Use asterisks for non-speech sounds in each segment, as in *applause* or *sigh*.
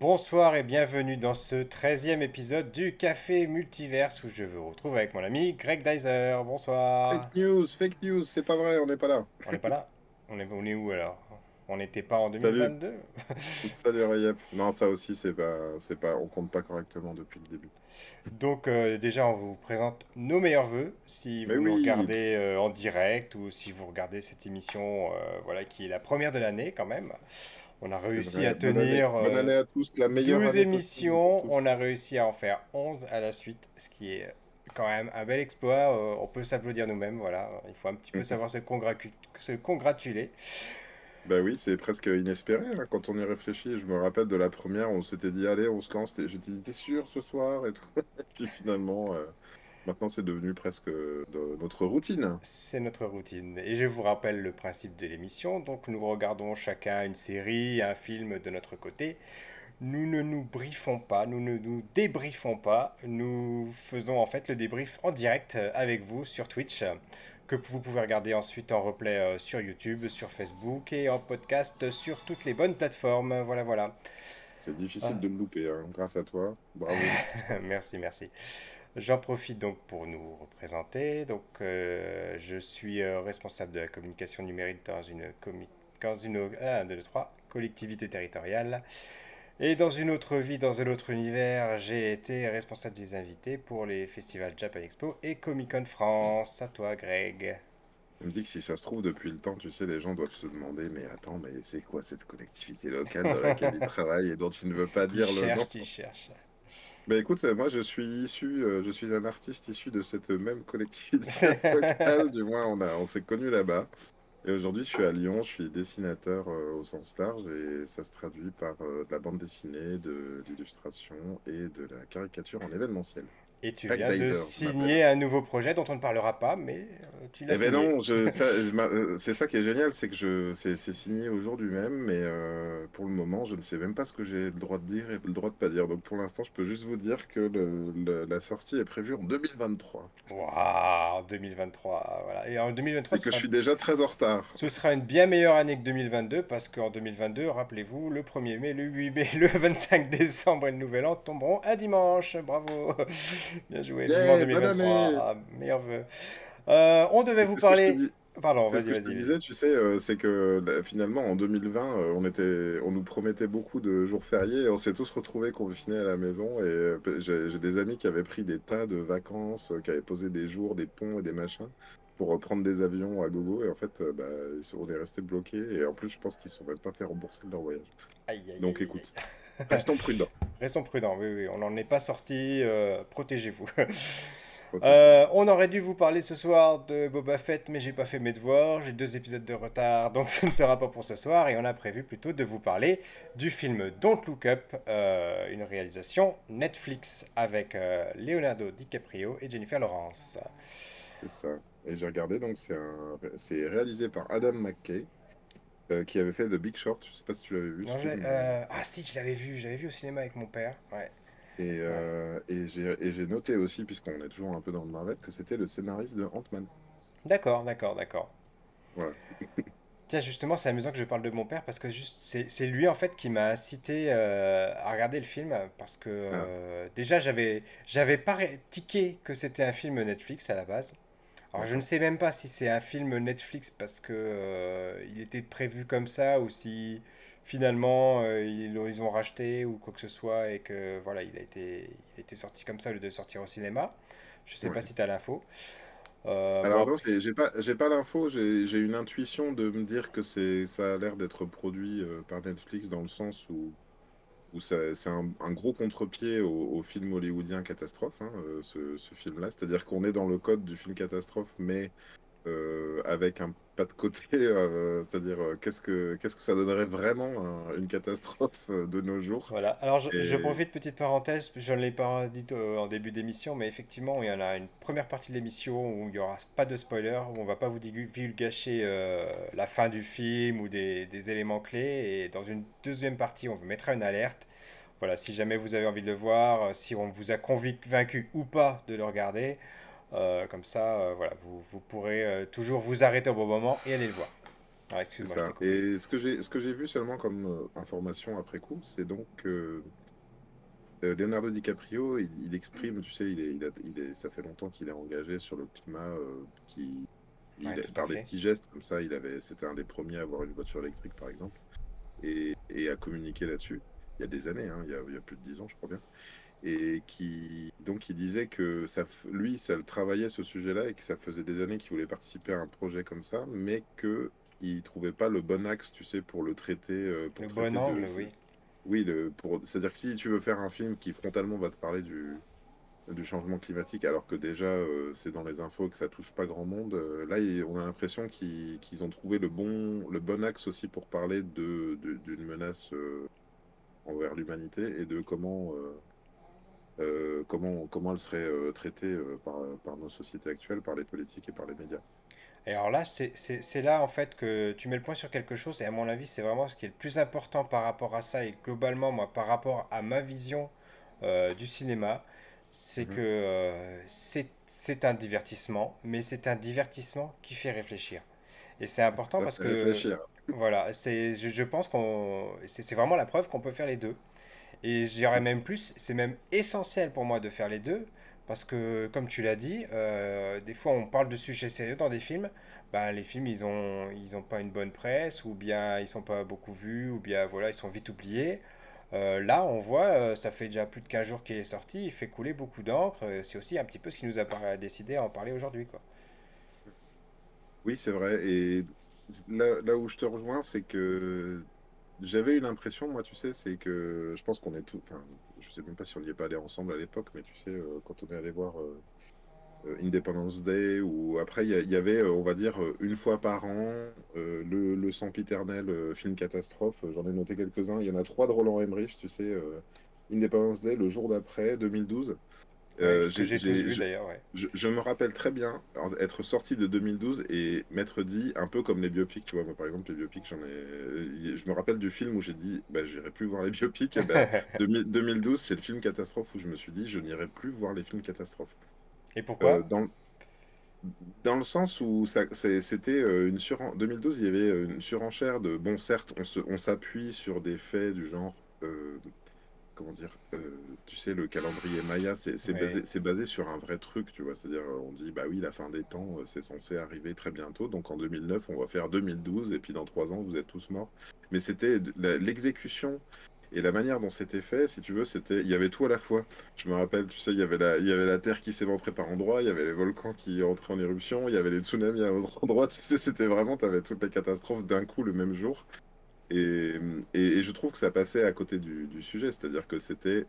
Bonsoir et bienvenue dans ce 13e épisode du Café Multiverse où je vous retrouve avec mon ami Greg Dyser. Bonsoir. Fake news, fake news, c'est pas vrai, on n'est pas là. On n'est pas là on est, on est où alors? On n'était pas en 2022 Salut, *laughs* Salut Rayep. Non, ça aussi, c'est pas, c'est pas, on compte pas correctement depuis le début. Donc euh, déjà, on vous présente nos meilleurs voeux si vous nous regardez euh, en direct ou si vous regardez cette émission, euh, voilà, qui est la première de l'année quand même. On a réussi à tenir bonne année, à tous, la meilleure 12 émissions, on a réussi à en faire 11 à la suite, ce qui est quand même un bel exploit. on peut s'applaudir nous-mêmes, voilà. Il faut un petit peu mhm. savoir se, se congratuler. Bah oui, c'est presque inespéré hein, quand on y réfléchit. Je me rappelle de la première, on s'était dit allez, on se lance. J'étais dit t'es sûr ce soir? Et tout. *laughs* Puis finalement, euh, maintenant c'est devenu presque notre routine. C'est notre routine. Et je vous rappelle le principe de l'émission. Donc nous regardons chacun une série, un film de notre côté. Nous ne nous briefons pas, nous ne nous débriefons pas. Nous faisons en fait le débrief en direct avec vous sur Twitch que vous pouvez regarder ensuite en replay euh, sur YouTube, sur Facebook et en podcast sur toutes les bonnes plateformes. Voilà, voilà. C'est difficile de me louper, hein, grâce à toi. Bravo. *laughs* merci, merci. J'en profite donc pour nous représenter. Donc, euh, je suis euh, responsable de la communication numérique dans une, dans une ah, collectivité territoriale. Et dans une autre vie, dans un autre univers, j'ai été responsable des invités pour les festivals Japan Expo et Comic Con France. À toi, Greg. Je me dit que si ça se trouve, depuis le temps, tu sais, les gens doivent se demander Mais attends, mais c'est quoi cette collectivité locale dans laquelle il *laughs* travaille et dont il ne veut pas dire le nom? Il cherche. Mais écoute, moi je suis issu, euh, je suis un artiste issu de cette même collectivité locale, *laughs* du moins on, a, on s'est connus là-bas. Et aujourd'hui, je suis à Lyon, je suis dessinateur euh, au sens large et ça se traduit par euh, de la bande dessinée, de l'illustration et de la caricature en événementiel. Et tu viens de signer un nouveau projet dont on ne parlera pas, mais euh, tu l'as eh ben non, *laughs* euh, c'est ça qui est génial, c'est que je, c'est, signé aujourd'hui même, mais euh, pour le moment, je ne sais même pas ce que j'ai le droit de dire et le droit de pas dire. Donc pour l'instant, je peux juste vous dire que la sortie est prévue en 2023. Waouh, 2023, voilà. Et en 2023, et que je suis déjà très en retard. Ce sera une bien meilleure année que 2022 parce qu'en 2022, rappelez-vous, le 1er mai, le 8 mai, *laughs* le 25 décembre et le Nouvel An tomberont un dimanche. Bravo. *laughs* Bien joué. Yeah, 2023. meilleur vœu. Euh, on devait vous parler. Pardon, vas-y, vas-y. Ce que je te disais, tu sais, euh, c'est que bah, finalement, en 2020, euh, on, était, on nous promettait beaucoup de jours fériés et on s'est tous retrouvés confinés à la maison. Et j'ai des amis qui avaient pris des tas de vacances, qui avaient posé des jours, des ponts et des machins pour prendre des avions à gogo. Et en fait, bah, on est restés bloqués. Et en plus, je pense qu'ils ne sont même pas fait rembourser leur voyage. Aïe, aïe, Donc écoute. Restons prudents. *laughs* Restons prudents, oui, oui. On n'en est pas sorti. Euh, *laughs* protégez-vous. Euh, on aurait dû vous parler ce soir de Boba Fett, mais j'ai pas fait mes devoirs. J'ai deux épisodes de retard, donc *laughs* ce ne sera pas pour ce soir. Et on a prévu plutôt de vous parler du film Don't Look Up, euh, une réalisation Netflix avec Leonardo DiCaprio et Jennifer Lawrence. C'est ça. Et j'ai regardé, donc c'est réalisé par Adam McKay. Euh, qui avait fait The Big Short. Je sais pas si tu l'avais vu. Euh, ah si, je l'avais vu. Je l'avais vu au cinéma avec mon père. Ouais. Et, euh, et j'ai noté aussi, puisqu'on est toujours un peu dans le Marvel, que c'était le scénariste de Ant-Man. D'accord, d'accord, d'accord. *laughs* Tiens, justement, c'est amusant que je parle de mon père parce que juste c'est lui en fait qui m'a incité à regarder le film parce que ah. déjà j'avais j'avais pas tiqué que c'était un film Netflix à la base. Alors je ne sais même pas si c'est un film Netflix parce que euh, il était prévu comme ça ou si finalement euh, ils, ont racheté ou quoi que ce soit et que voilà il a été, il a été sorti comme ça au lieu de sortir au cinéma. Je ne sais pas si tu as l'info. Euh, Alors non, j'ai pas, j'ai pas l'info, j'ai une intuition de me dire que c'est, ça a l'air d'être produit par Netflix dans le sens où c'est un, gros contre-pied au, film hollywoodien catastrophe, hein, euh, ce, film-là. C'est-à-dire qu'on est dans le code du film catastrophe, mais avec un pas de côté. *laughs* Euh, c'est-à-dire, qu'est-ce que qu'est-ce que ça donnerait vraiment une catastrophe de nos jours? Voilà. Alors, je, profite petite parenthèse. Je ne l'ai pas dit en début d'émission, mais effectivement, il y en a une première partie de l'émission où il n'y aura pas de spoiler, où on va pas vous divulgacher la fin du film ou des, des éléments clés. Et dans une deuxième partie, on vous mettra une alerte voilà, si jamais vous avez envie de le voir, euh, si on vous a convaincu ou pas de le regarder, euh, comme ça, euh, voilà, vous, vous pourrez toujours vous arrêter au bon moment et aller le voir. Excuse-moi, ça. Et ce que j'ai, ce que j'ai vu seulement comme euh, information après coup, c'est donc que euh, Leonardo DiCaprio, il, exprime, tu sais, il est, il est, ça fait longtemps qu'il est engagé sur le climat, euh, qui, par des petits gestes comme ça, il avait, c'était un des premiers à avoir une voiture électrique, par exemple, et, et à communiquer là-dessus. Il y a des années, hein, il, y a, il, y a, plus de dix ans, je crois bien. Et qui, donc, il disait que ça, lui, ça le travaillait ce sujet-là et que ça faisait des années qu'il voulait participer à un projet comme ça, mais que il trouvait pas le bon axe, tu sais, pour le traiter. Euh, pour le bon angle, oui. Oui, le, pour... c'est-à-dire que si tu veux faire un film qui frontalement va te parler du, du changement climatique, alors que déjà euh, c'est dans les infos que ça touche pas grand monde, euh, là on a l'impression qu'ils ont trouvé le bon, le bon axe aussi pour parler de, d'une menace envers l'humanité et de comment, comment, comment elle serait traitée par, par nos sociétés actuelles, par les politiques et par les médias. Et alors là, c'est là en fait que tu mets le point sur quelque chose, et à mon avis, c'est vraiment ce qui est le plus important par rapport à ça, et globalement, moi, par rapport à ma vision euh, du cinéma, c'est mhm. que euh, c'est un divertissement, mais c'est un divertissement qui fait réfléchir. Et c'est important parce que. Réfléchir. Voilà, je, je pense qu'on. C'est vraiment la preuve qu'on peut faire les deux. Et j'irais même plus, c'est même essentiel pour moi de faire les deux, parce que, comme tu l'as dit, euh, des fois on parle de sujets sérieux dans des films. Ben, les films, ils n'ont ils ont pas une bonne presse, ou bien ils sont pas beaucoup vus, ou bien voilà, ils sont vite oubliés. Euh, là, on voit, euh, ça fait déjà plus de 15 jours qu'il est sorti, il fait couler beaucoup d'encre. C'est aussi un petit peu ce qui nous a décidé à en parler aujourd'hui. quoi. Oui, c'est vrai. Et là, où je te rejoins, c'est que j'avais une impression, moi, tu sais, c'est que je pense qu'on est tout. Enfin, je sais même pas si on n'y est pas allé ensemble à l'époque, mais tu sais, euh, quand on est allé voir euh, euh, Independence Day, ou après, il y, avait, on va dire, une fois par an, le, le Sempiternel film catastrophe. J'en ai noté quelques-uns. Il y en a trois de Roland Emmerich, tu sais. Independence Day, le jour d'après, 2012. Euh, j'ai vu d'ailleurs. Je, me rappelle très bien être sorti de 2012 et m'être dit, un peu comme les biopics, tu vois, moi par exemple, les biopics, j'en ai. Je me rappelle du film où j'ai dit, bah, j'irai plus voir les biopics. Et *laughs* bah, 2012, c'est le film catastrophe où je me suis dit, je n'irai plus voir les films catastrophes. Et pourquoi? Euh, dans, dans le sens où c'était euh, une sur 2012, il y avait une surenchère de. Bon, certes, on s'appuie sur des faits du genre comment dire, euh, tu sais, le calendrier Maya, c'est basé, basé, sur un vrai truc, tu vois. C'est-à-dire, on dit, bah oui, la fin des temps, euh, c'est censé arriver très bientôt. Donc en 2009, on va faire 2012, et puis dans trois ans, vous êtes tous morts. Mais c'était l'exécution et la manière dont c'était fait, si tu veux, c'était, il y avait tout à la fois. Je me rappelle, tu sais, il y avait la, il y avait la terre qui s'éventrait par endroits, il y avait les volcans qui entraient en éruption, il y avait les tsunamis à *laughs* autre endroit. Tu sais, c'était vraiment, tu avais toutes les catastrophes d'un coup le même jour. Et, et, je trouve que ça passait à côté du, du sujet, c'est-à-dire que c'était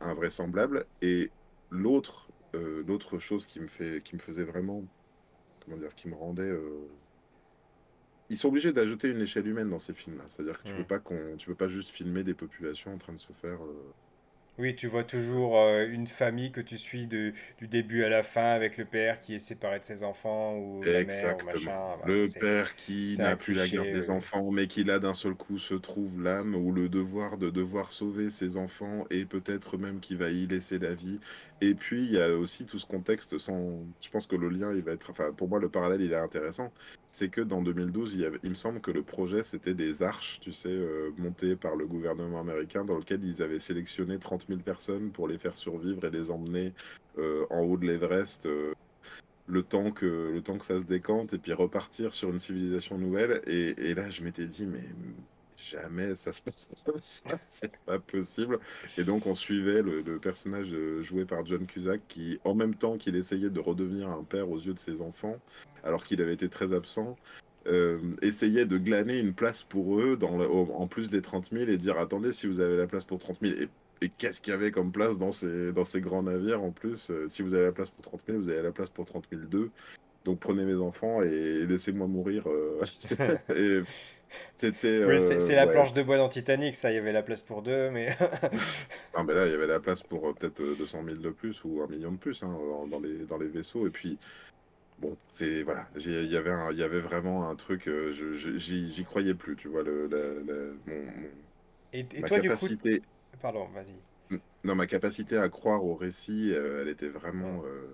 invraisemblable. Et l'autre, euh, l'autre chose qui me fait, qui me faisait vraiment, comment dire, qui me rendait, euh, ils sont obligés d'ajouter une échelle humaine dans ces films-là. C'est-à-dire que tu ne mmh. peux pas qu'on, tu peux pas juste filmer des populations en train de se faire euh, oui, tu vois toujours euh, une famille que tu suis de, du début à la fin avec le père qui est séparé de ses enfants ou la mère ou machin. le père qui n'a plus la garde des enfants, mais qui là d'un seul coup se trouve l'âme ou le devoir de devoir sauver ses enfants et peut-être même qui va y laisser la vie. Et puis il y a aussi tout ce contexte sans. Je pense que le lien il va être. Enfin, pour moi le parallèle il est intéressant c'est que dans 2012, il, me semble que le projet, c'était des arches, tu sais, euh, montées par le gouvernement américain, dans lequel ils avaient sélectionné 30 000 personnes pour les faire survivre et les emmener euh, en haut de l'Everest euh, le, temps que, le temps que ça se décante, et puis repartir sur une civilisation nouvelle. Et, là, je m'étais dit, mais jamais ça se passe comme ça, *laughs* c'est pas possible. Et donc on suivait le, personnage joué par John Cusack qui, en même temps qu'il essayait de redevenir un père aux yeux de ses enfants, alors qu'il avait été très absent, euh, essayait de glaner une place pour eux dans en plus des 30 000 et dire attendez si vous avez la place pour 30 000 et, qu'est-ce qu'il y avait comme place dans ces, grands navires en plus euh, si vous avez la place pour 30 000 vous avez la place pour 30 000 deux donc prenez mes enfants et laissez-moi mourir euh, *laughs* c'était oui, c'est la planche de bois dans Titanic ça il y avait la place pour deux mais *laughs* non mais là il y avait la place pour peut-être 200 000 de plus ou un million de plus hein, dans, les, dans les vaisseaux et puis bon, c'est voilà, il y avait il y avait vraiment un truc, euh, j'y croyais plus, tu vois le, et, toi du coup, pardon, vas-y. Non, ma capacité à croire au récit, euh, elle était vraiment euh,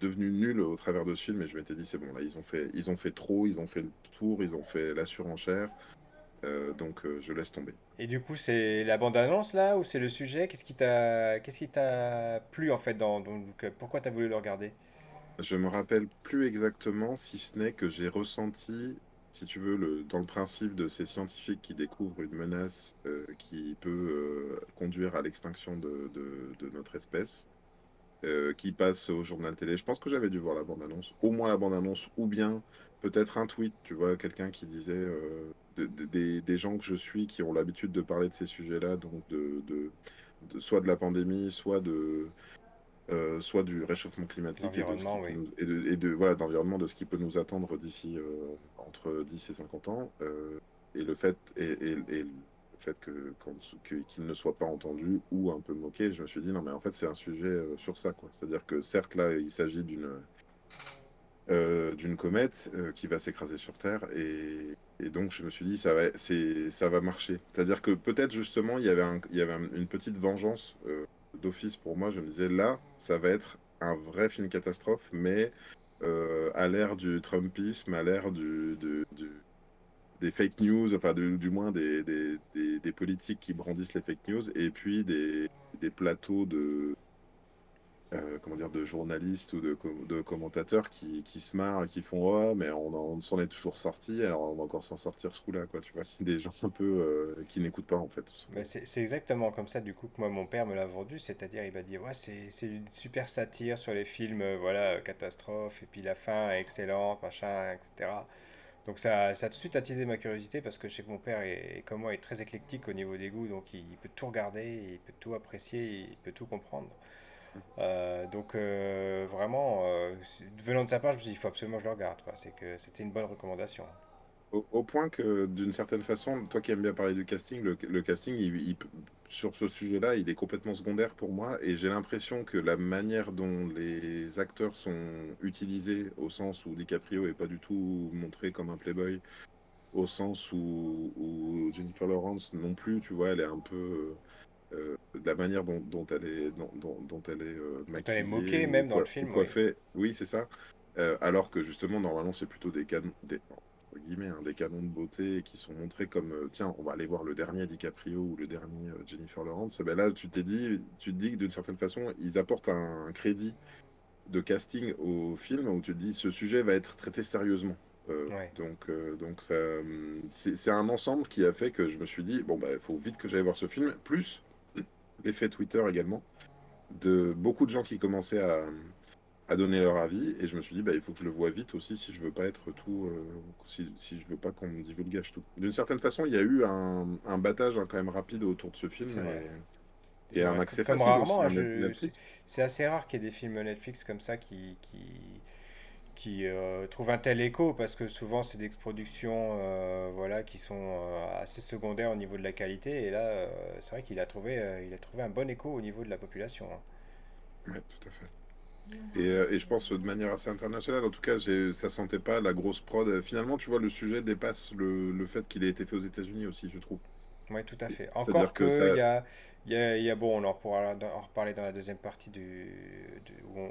devenue nulle au travers de ce film. Et je m'étais dit, c'est bon, là, ils ont, fait, ils ont fait trop, ils ont fait le tour, ils ont fait la surenchère. Euh, donc, je laisse tomber. Et du coup, c'est la bande-annonce là ou c'est le sujet? Qu'est-ce qui t'a qu'est-ce qui t'a plu en fait dans, donc, Pourquoi t'as voulu le regarder? Je me rappelle plus exactement, si ce n'est que j'ai ressenti si tu veux, dans le principe de ces scientifiques qui découvrent une menace euh, qui peut euh, conduire à l'extinction de, notre espèce, euh, qui passe au journal télé. Je pense que j'avais dû voir la bande-annonce, au moins la bande-annonce, ou bien peut-être un tweet, tu vois, quelqu'un qui disait des, des, gens que je suis qui ont l'habitude de parler de ces sujets-là, donc de, soit de la pandémie, soit de euh, soit du réchauffement climatique et, de, et, de, voilà d'environnement de ce qui peut nous attendre d'ici euh, entre 10 et 50 ans euh, et le fait et, le fait que qu'il ne soit pas entendu ou un peu moqué je me suis dit non mais en fait c'est un sujet sur ça quoi. C'est à dire que certes là il s'agit d'une d'une comète qui va s'écraser sur Terre et, et, donc je me suis dit ça va c'est ça va marcher. C'est à dire que peut-être justement il y avait un, il y avait une petite vengeance d'office pour moi, je me disais là, ça va être un vrai film catastrophe, mais euh, à l'ère du Trumpisme, à l'ère des fake news, enfin du, moins des, politiques qui brandissent les fake news, et puis des, plateaux de, euh, comment dire, de journalistes ou de, commentateurs qui, qui, se marrent et qui font oh, mais on, s'en est toujours sorti, alors on va encore s'en sortir ce coup-là, quoi. Tu vois, des gens un peu euh, qui n'écoutent pas en fait. c'est exactement comme ça, du coup, que moi mon père me l'a vendu, c'est-à-dire il m'a dit c'est une super satire sur les films, euh, voilà, catastrophe, et puis la fin est excellente, machin, etc. Donc ça, ça a tout de suite attisé ma curiosité parce que je sais que mon père est, comme moi est très éclectique au niveau des goûts, donc il peut tout regarder, il peut tout apprécier, il peut tout comprendre. Euh, donc euh, vraiment, euh, venant de sa part, je me suis dit, il faut absolument que je le regarde. C'est que c'était une bonne recommandation. Au, point que, d'une certaine façon, toi qui aimes bien parler du casting, le, casting, sur ce sujet-là, il est complètement secondaire pour moi. Et j'ai l'impression que la manière dont les acteurs sont utilisés, au sens où DiCaprio est pas du tout montré comme un playboy, au sens où Jennifer Lawrence non plus, tu vois, elle est un peu euh, de la manière dont, dont elle est, dont, dont, elle est euh, maquillée. Elle est moquée même dans le film. Oui, oui c'est ça. Euh, alors que justement, normalement, c'est plutôt des canons, des, guillemets, hein, des canons de beauté qui sont montrés comme tiens, on va aller voir le dernier DiCaprio ou le dernier Jennifer Lawrence. Ben là, tu t'es dit, tu te dis que d'une certaine façon, ils apportent un, crédit de casting au film où tu te dis ce sujet va être traité sérieusement. Donc, donc c'est un ensemble qui a fait que je me suis dit bon bah il faut vite que j'aille voir ce film. Plus l'effet Twitter également, de beaucoup de gens qui commençaient à, à, donner leur avis. Et je me suis dit, bah, il faut que je le vois vite aussi si je veux pas être tout. Euh, si, si, je veux pas qu'on me divulgage tout. D'une certaine façon, il y a eu un, un battage hein, quand même rapide autour de ce film. Et, et un accès rarement, hein, C'est assez rare qu'il y ait des films Netflix comme ça qui, qui qui euh, trouve un tel écho parce que souvent c'est des productions euh, voilà, qui sont euh, assez secondaires au niveau de la qualité et là c'est vrai qu'il a, trouvé, il a trouvé un bon écho au niveau de la population. Hein. Oui, tout à fait. Et, et, je pense de manière assez internationale, en tout cas, ça sentait pas la grosse prod. Finalement, tu vois, le sujet dépasse le, le fait qu'il ait été fait aux États-Unis aussi, je trouve. Oui, tout à fait. Encore que, ça... il, y a, il, y a, bon, on en pourra en reparler dans la deuxième partie du, où,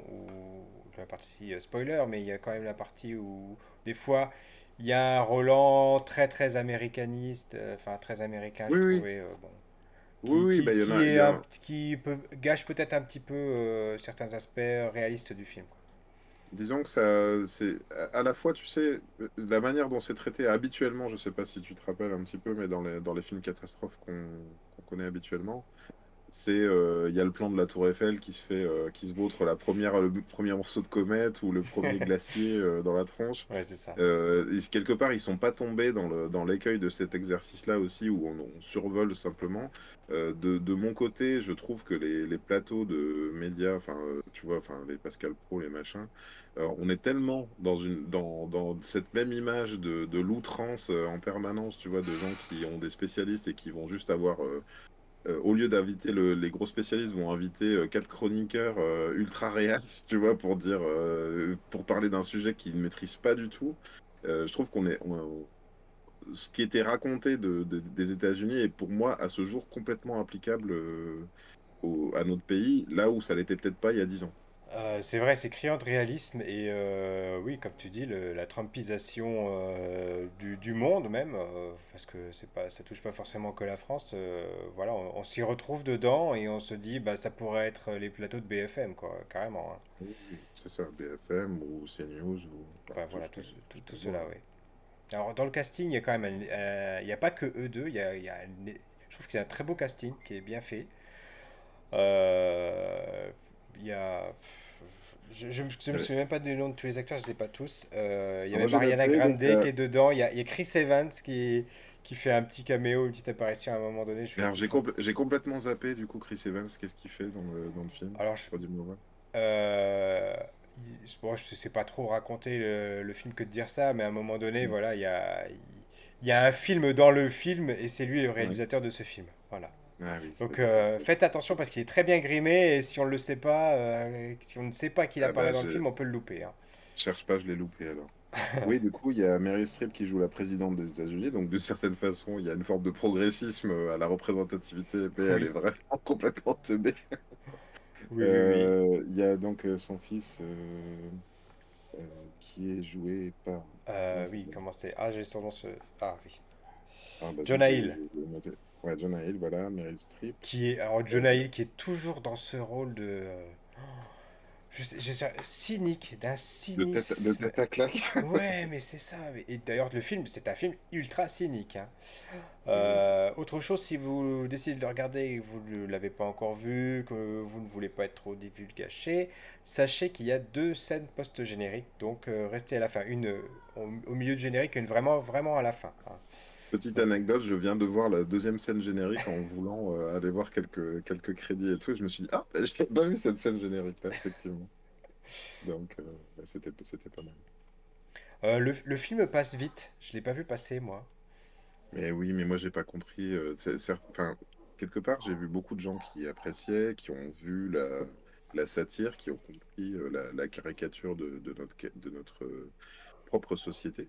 la partie euh, spoiler, mais il y a quand même la partie où des fois il y a un Roland très très américaniste, euh, enfin très américain, oui, oui. Trouvais, bon, qui, oui, bah, qui, a, qui peut, gâche peut-être un petit peu euh, certains aspects réalistes du film. Disons que ça, c'est à la fois, tu sais, la manière dont c'est traité habituellement, je sais pas si tu te rappelles un petit peu, mais dans les, dans les films catastrophes qu'on connaît habituellement, c'est euh, il y a le plan de la Tour Eiffel qui se fait euh, qui se vautre la première le premier morceau de comète ou le premier *laughs* glacier euh, dans la tronche. Ouais, c'est ça. quelque part ils sont pas tombés dans le dans l'écueil de cet exercice là aussi où on, survole simplement. De, de, mon côté, je trouve que les, les plateaux de médias, enfin tu vois, enfin les Pascal Pro, les machins, on est tellement dans une dans, dans cette même image de, de l'outrance en permanence, tu vois, de gens qui ont des spécialistes et qui vont juste avoir euh, au lieu d'inviter les gros spécialistes, vont inviter euh, quatre chroniqueurs euh, ultra réels, *laughs* tu vois, pour dire, pour parler d'un sujet qu'ils ne maîtrisent pas du tout. je trouve qu'on est, ce qui était raconté de, des États-Unis est pour moi à ce jour complètement applicable à notre pays, là où ça l'était peut-être pas il y a 10 ans. Euh, c'est vrai, c'est criant de réalisme et euh, oui, comme tu dis, le- la Trumpisation euh, du, du monde même, parce que c'est pas, ça touche pas forcément que la France. voilà, on, on s'y retrouve dedans et on se dit, bah ça pourrait être les plateaux de BFM, quoi, carrément. hein. C'est ça, BFM ou CNews ou enfin, voilà, tout, tout, tout tout ce cela, oui. Alors dans le casting, il y a quand même, il n'y a pas que eux deux, il y a, il y a une- je trouve qu'il y a un très beau casting qui est bien fait. Il y a, je, je, me je me Ouais. souviens même pas du nom de tous les acteurs, je ne sais pas tous. Euh, il y avait Mariana Grande donc, qui euh, est dedans, il y y a Chris Evans qui, qui fait un petit caméo, une petite apparition à un moment donné. J'ai compl- complètement zappé du coup Chris Evans, qu'est-ce qu'il fait dans le, dans le film? alors je, Redis-moi. ouais. Euh, bon, je ne sais pas trop raconter le, le film que de dire ça, mais à un moment donné, Mm. voilà, il y a, y a un film dans le film et c'est lui le Ouais. réalisateur de ce film. Voilà. Ah oui, Donc euh, faites attention parce qu'il est très bien grimé et si on le sait pas, euh, si on ne sait pas qu'il Ah apparaît bah, dans le je film, on peut le louper. hein. cherche pas, je l'ai loupé alors. *laughs* Oui, du coup, il y a Meryl Streep qui joue la présidente des États-Unis, donc d'une certaine façon, il y a une forme de progressisme à la représentativité, mais elle est vraiment *laughs* complètement teubée. oui, oui, oui. Euh, il y a donc euh, son fils euh, euh, qui est joué par. Euh, oui, comment c'est? Ah, j'ai son nom. ce- Ah oui. Ah, bah, Jonah Hill. je. Ouais, Jonah Hill, voilà, Meryl Streep. Qui est, alors Jonah Hill qui est toujours dans ce rôle de, euh, je sais, je sais- cynique, d'un tête, de cynisme tête à claque. *laughs* Ouais, mais c'est ça. Et d'ailleurs, le film, c'est un film ultra cynique. hein. Euh, autre chose, si vous décidez de le regarder et que vous ne l'avez pas encore vu, que vous ne voulez pas être trop divulgaché, sachez qu'il y a deux scènes post-génériques. Donc, euh, restez à la fin. Une euh, au, au milieu du générique et une vraiment, vraiment à la fin. hein. Petite anecdote, je viens de voir la deuxième scène générique en voulant euh, aller voir quelques, quelques crédits et tout, et je me suis dit, ah, je n'ai pas vu cette scène générique-là, effectivement. Donc, euh, bah, c'était, c'était pas mal. Euh, le, le film passe vite. Je l'ai pas vu passer, moi. Mais oui, mais moi, j'ai pas compris. c'est, certes, quelque part, j'ai vu beaucoup de gens qui appréciaient, qui ont vu la, la satire, qui ont compris la, la caricature de, de notre, de notre propre société.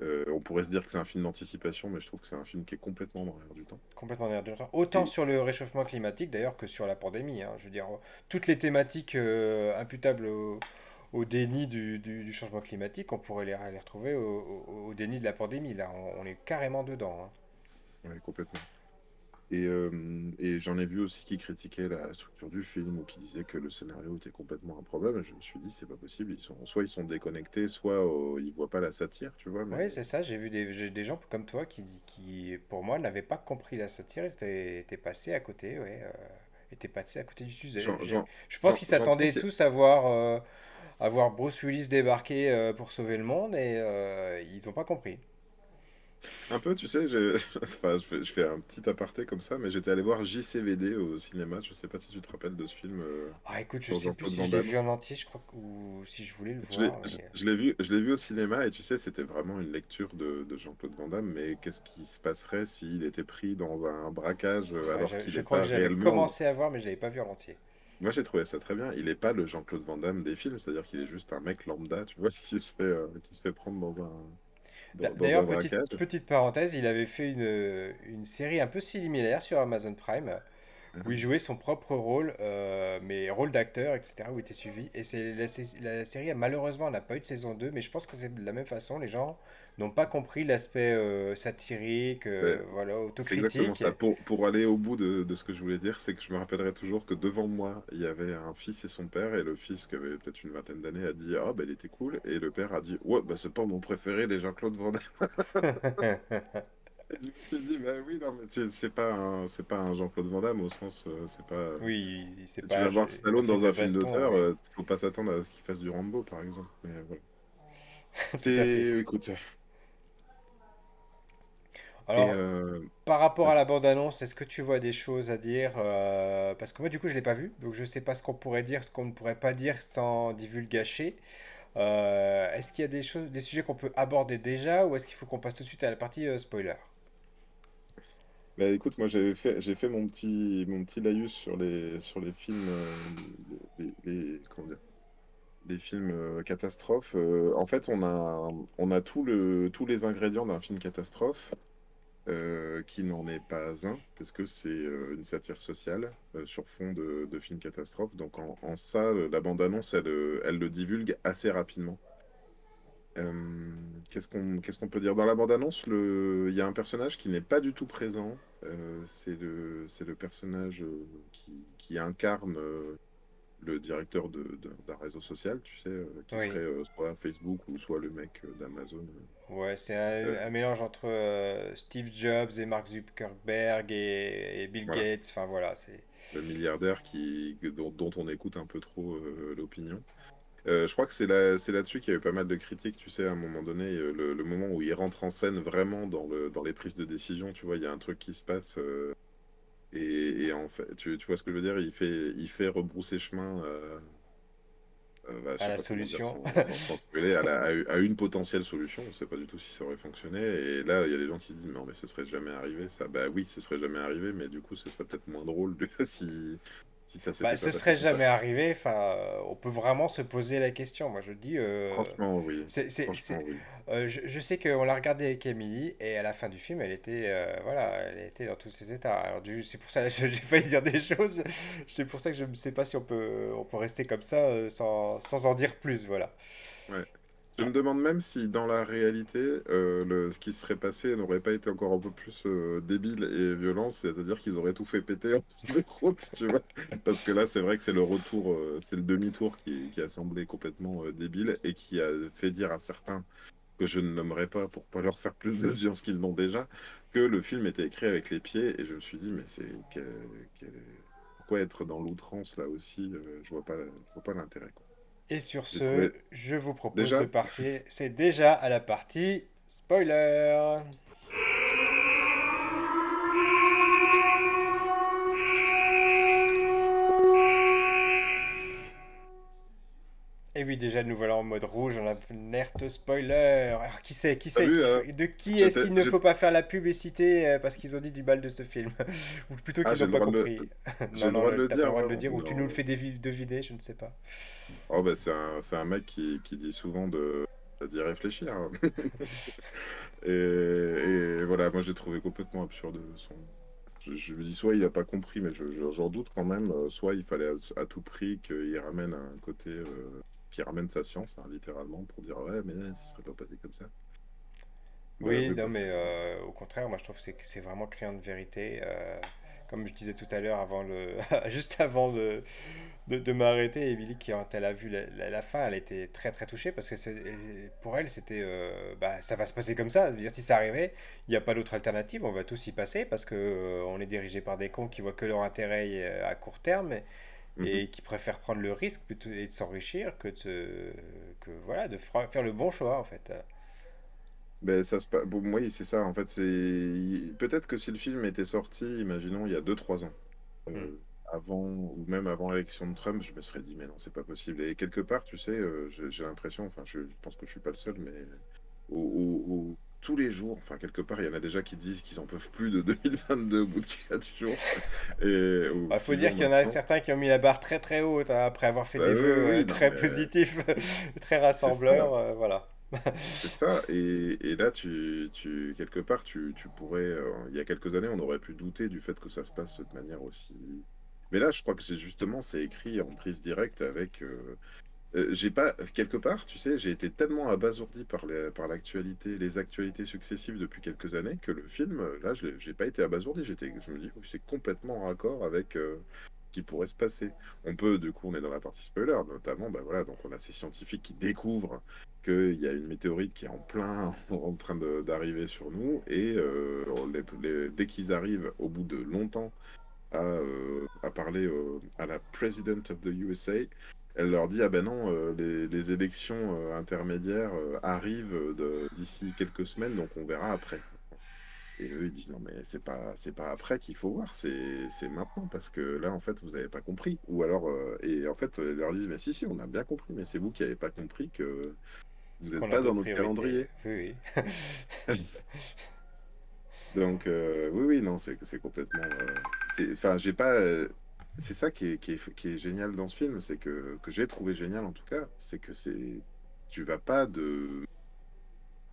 Euh, on pourrait se dire que c'est un film d'anticipation, mais je trouve que c'est un film qui est complètement dans l'air du temps. Complètement derrière du temps. Autant Et sur le réchauffement climatique d'ailleurs que sur la pandémie. hein. Je veux dire, toutes les thématiques euh, imputables au, au déni du, du- du changement climatique, on pourrait les, les retrouver au, au- au déni de la pandémie. Là, on, on est carrément dedans. hein. Ouais, complètement. Et, euh, et j'en ai vu aussi qui critiquaient la structure du film ou qui disaient que le scénario était complètement un problème. Et je me suis dit, c'est pas possible. Ils sont, soit ils sont déconnectés, soit euh, ils voient pas la satire, tu vois. Oui, c'est ça. J'ai vu des, gens comme toi qui, qui, pour moi, n'avaient pas compris la satire, étaient, étaient passés à côté, ouais, euh, étaient passés à côté du sujet. Je pense qu'ils s'attendaient tous à voir, euh, à voir Bruce Willis débarquer euh, pour sauver le monde et ils n'ont pas compris. Un peu, tu sais, j'ai- *laughs* enfin, je fais, je fais un petit aparté comme ça, mais j'étais allé voir JCVD au cinéma. Je sais pas si tu te rappelles de ce film euh, Ah, écoute, je sais plus si je l'ai vu en entier, je crois, que- ou si je voulais le Je l'ai, voir. je, mais- je l'ai vu, je l'ai vu au cinéma et tu sais, c'était vraiment une lecture de, de Jean-Claude Van Damme. Mais qu'est-ce qui se passerait s'il était pris dans un braquage euh, Ouais, alors je, qu'il je n'est crois pas que j'avais réellement. commencé à voir, mais je l'avais pas vu en entier. Moi, j'ai trouvé ça très bien. Il n'est pas le Jean-Claude Van Damme des films, c'est-à-dire qu'il est juste un mec lambda, tu vois, *laughs* qui se fait, euh, qui se fait prendre dans un, D'ailleurs, petite, petite parenthèse, il avait fait une, une série un peu similaire sur Amazon Prime, où il jouait son propre rôle, euh, mais rôle d'acteur, etc., où il était suivi. Et c'est la, la série, malheureusement, n'a pas eu de saison 2, mais je pense que c'est de la même façon. Les gens n'ont pas compris l'aspect euh, satirique, euh, Ouais, voilà, c'est exactement autocritique. ça. Pour, pour aller au bout de, de ce que je voulais dire, c'est que je me rappellerai toujours que devant moi, il y avait un fils et son père, et le fils, qui avait peut-être une vingtaine d'années, a dit Ah, bah, il était cool, et le père a dit Ouais, bah, c'est pas mon préféré des Jean-Claude Van Damme. *laughs* Et je me suis dit Bah oui, non, mais c'est pas un, c'est pas un Jean-Claude Van Damme au sens, euh, c'est pas. Oui, c'est Si tu pas vas voir Stallone dans un film d'auteur, euh, faut pas s'attendre à ce qu'il fasse du Rambo, par exemple. Mais voilà. *laughs* C'est. Écoute. Alors, euh, par rapport à la bande-annonce, est-ce que tu vois des choses à dire euh, Parce que moi, du coup, je l'ai pas vu, donc je sais pas ce qu'on pourrait dire, ce qu'on ne pourrait pas dire sans divulgacher. Euh, est-ce qu'il y a des choses, des sujets qu'on peut aborder déjà, ou est-ce qu'il faut qu'on passe tout de suite à la partie euh, spoiler? Bah écoute, moi j'avais fait, j'ai fait mon petit, mon petit laïus sur les, sur les films, les, les- comment dire, les films euh, catastrophes. Euh, en fait, on a, on a tout le, tous les ingrédients d'un film catastrophe. Euh, qui n'en est pas un, parce que c'est euh, une satire sociale euh, sur fond de, de film catastrophe. Donc en, ça, la bande-annonce, elle, elle le divulgue assez rapidement. Qu'est-ce qu'on peut dire? Dans la bande-annonce. Il y a un personnage qui n'est pas du tout présent. C'est le, personnage qui, incarne le directeur de, de- d'un réseau social, tu sais, euh, qui Oui. serait euh, soit Facebook ou soit le mec euh, d'Amazon. Ouais, c'est un, un mélange entre Steve Jobs et Mark Zuckerberg et, et Bill voilà. Gates. Enfin voilà, c'est. le milliardaire qui, dont, dont on écoute un peu trop l'opinion. Je crois que c'est là, c'est là-dessus qu'il y a eu pas mal de critiques, tu sais, à un moment donné, le, le moment où il rentre en scène vraiment dans, le, dans les prises de décision, tu vois, il y a un truc qui se passe, et, et en fait, tu, tu vois ce que je veux dire, il fait, il fait rebrousser chemin euh, euh, bah, À la dire solution. sans, sans- sans spoiler, à, la- à- à une potentielle solution, on ne sait pas du tout si ça aurait fonctionné, et là, il y a des gens qui disent, non, mais ce serait jamais arrivé, ça, bah oui, ce serait jamais arrivé, mais du coup, ce serait peut-être moins drôle *laughs* si, si ça Bah, ce serait ça. jamais arrivé. Enfin, on peut vraiment se poser la question. Moi, je dis. euh, Franchement, oui. c'est, c'est, Franchement, c'est- oui. euh, je, je sais qu'on l'a regardé avec Emily et à la fin du film, elle était, euh, voilà, elle était dans tous ses états. Alors, du, c'est pour ça *laughs* que j'ai failli dire des choses. C'est pour ça que je ne sais pas si on peut, on peut rester comme ça sans, sans en dire plus. Voilà. Ouais. Je me demande même si dans la réalité, euh, le, ce qui serait passé n'aurait pas été encore un peu plus euh, débile et violent, c'est-à-dire qu'ils auraient tout fait péter en de route, tu vois. Parce que là, c'est vrai que c'est le retour, euh, c'est le demi-tour qui, qui a semblé complètement débile et qui a fait dire à certains que je ne nommerai pas pour pas leur faire plus d'audience *laughs* qu'ils n'ont déjà, que le film était écrit avec les pieds et je me suis dit, mais c'est quel- quel- pourquoi être dans l'outrance là aussi Je vois pas, je vois pas l'intérêt. quoi. Et sur ce, trouvé- je vous propose Déjà de partir. C'est déjà à la partie spoiler. Et oui, déjà, nous voilà en mode rouge, on a alerte spoiler. Alors, qui c'est Qui hein faut- De qui est-ce qu'il ne faut pas faire la publicité euh, parce qu'ils ont dit du mal de ce film? *laughs* Ou plutôt Ah, qu'ils j'ai n'ont pas droit de le- compris. *laughs* j'ai le droit de le dire, le droit de ouais, le dire, ou tu non. nous le fais deviner, je ne sais pas. Oh bah c'est un, un mec qui, qui dit souvent de d'y réfléchir. hein. *laughs* et, et voilà, moi j'ai trouvé complètement absurde son. Je, je me dis soit il a pas compris, mais je- je- j'en doute quand même. euh, Soit il fallait à, à tout prix qu'il ramène un côté, euh, qu'il ramène sa science, hein, littéralement, pour dire ouais mais ça serait pas passé comme ça. Oui, Ouais, non, mais euh, au contraire, moi je trouve que c'est vraiment criant de vérité. euh, comme je disais tout à l'heure, avant le, *laughs* juste avant de, de, de m'arrêter, Émilie, qui, quand elle a vu la, la- la fin, elle était très très touchée parce que pour elle, c'était euh, bah, ça va se passer comme ça. Dire, si ça arrivait, il n'y a pas d'autre alternative, on va tous y passer parce euh, on est dirigé par des cons qui voient que leur intérêt à court terme. Et qui préfèrent prendre le risque et de s'enrichir que de, que voilà, de faire le bon choix en fait. Ben, ça se bon, oui, c'est ça. En fait, c'est peut-être que si le film était sorti, imaginons, il y a 2-3 ans, euh, Mm. avant ou même avant l'élection de Trump, je me serais dit, mais non, c'est pas possible. Et quelque part, tu sais, euh, j'ai j'ai l'impression, enfin, je, je pense que je suis pas le seul, mais au- au- au- tous les jours, enfin, quelque part, il y en a déjà qui disent qu'ils en peuvent plus de *laughs* 2022 au bout de 4 jours. Et, Il faut six dire qu'il y en a certains qui ont mis la barre très très haute hein, après avoir fait Bah des oui, vœux oui, euh, non, très mais- positifs, *laughs* très rassembleurs, euh, voilà. C'est ça, et, et là, tu, tu, quelque part, tu, tu pourrais, euh, il y a quelques années, on aurait pu douter du fait que ça se passe de manière aussi... Mais là, je crois que c'est justement, c'est écrit en prise directe avec... euh, j'ai pas, quelque part, tu sais, j'ai été tellement abasourdi par les, par l'actualité, les actualités successives depuis quelques années, que le film, euh, là, je j'ai pas été abasourdi, j'étais, je me dis, oh, c'est complètement en raccord avec euh, ce qui pourrait se passer. On peut, du coup, on est dans la partie spoiler, notamment, bah voilà, donc on a ces scientifiques qui découvrent qu'il y a une météorite qui est en plein *laughs* en train d'arriver sur nous et dès qu'ils arrivent au bout de longtemps à, parler à la President of the USA, elle leur dit ah ben non euh, les, les élections euh, intermédiaires euh, arrivent d'ici quelques semaines donc on verra après. Et eux ils disent non mais c'est pas c'est pas après qu'il faut voir c'est c'est maintenant parce que là en fait vous avez pas compris ou alors et en fait ils leur disent mais si si on a bien compris mais c'est vous qui avez pas compris que vous n'êtes pas dans notre calendrier. Oui, oui. *laughs* Donc oui, oui, non, c'est c'est complètement. enfin, j'ai pas. Euh, c'est ça qui est, qui est, qui est génial dans ce film, c'est que que j'ai trouvé génial en tout cas, c'est que c'est. Tu vas pas de.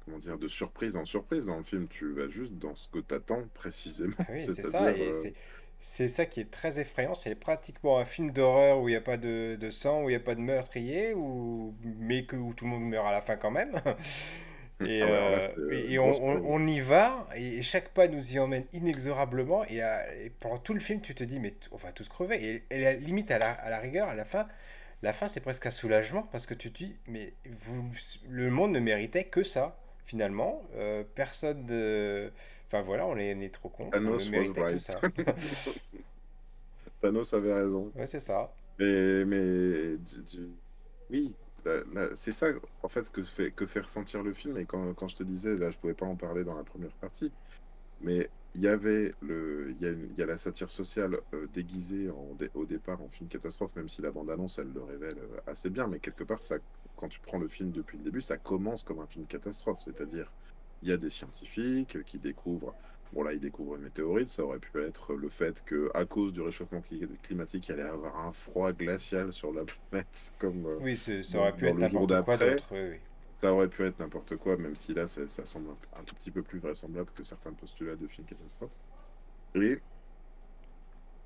Comment dire, de surprise en surprise dans le film. Tu vas juste dans ce que tu attends précisément. Oui, c'est ça. Et c'est ça qui est très effrayant. C'est pratiquement un film d'horreur où il n'y a pas de, de, sang, où il n'y a pas de meurtrier, où, mais que, où tout le monde meurt à la fin quand même. Et, ah euh, et on, on, y va, et chaque pas nous y emmène inexorablement, et, pendant tout le film, tu te dis, mais on va tous crever. Et, et limite, à la, à la rigueur, à la fin, la fin, c'est presque un soulagement, parce que tu te dis, mais vous, le monde ne méritait que ça, finalement. Euh, personne de... Enfin voilà, on est, trop con. Thanos que ça. *laughs* Thanos avait raison. Ouais, c'est ça. Mais, mais oui, c'est ça, en fait, que fait, que fait ressentir le film. Et quand, quand je te disais, là, je pouvais pas en parler dans la première partie, mais il y avait le, il y a, y a la satire sociale euh, déguisée au départ en film catastrophe, même si la bande-annonce, elle le révèle euh, assez bien. Mais quelque part, ça, quand tu prends le film depuis le début, ça commence comme un film catastrophe. C'est-à-dire, il y a des scientifiques qui découvrent Bon, là, il découvre une météorite. Ça aurait pu être le fait que, à cause du réchauffement climatique, il allait avoir un froid glacial sur la *laughs* planète. Comme, euh, oui, ça aurait pu être n'importe quoi d'autre. Ça aurait pu être n'importe quoi, même si là, ça, semble un, tout petit peu plus vraisemblable que certains postulats de films catastrophes. Et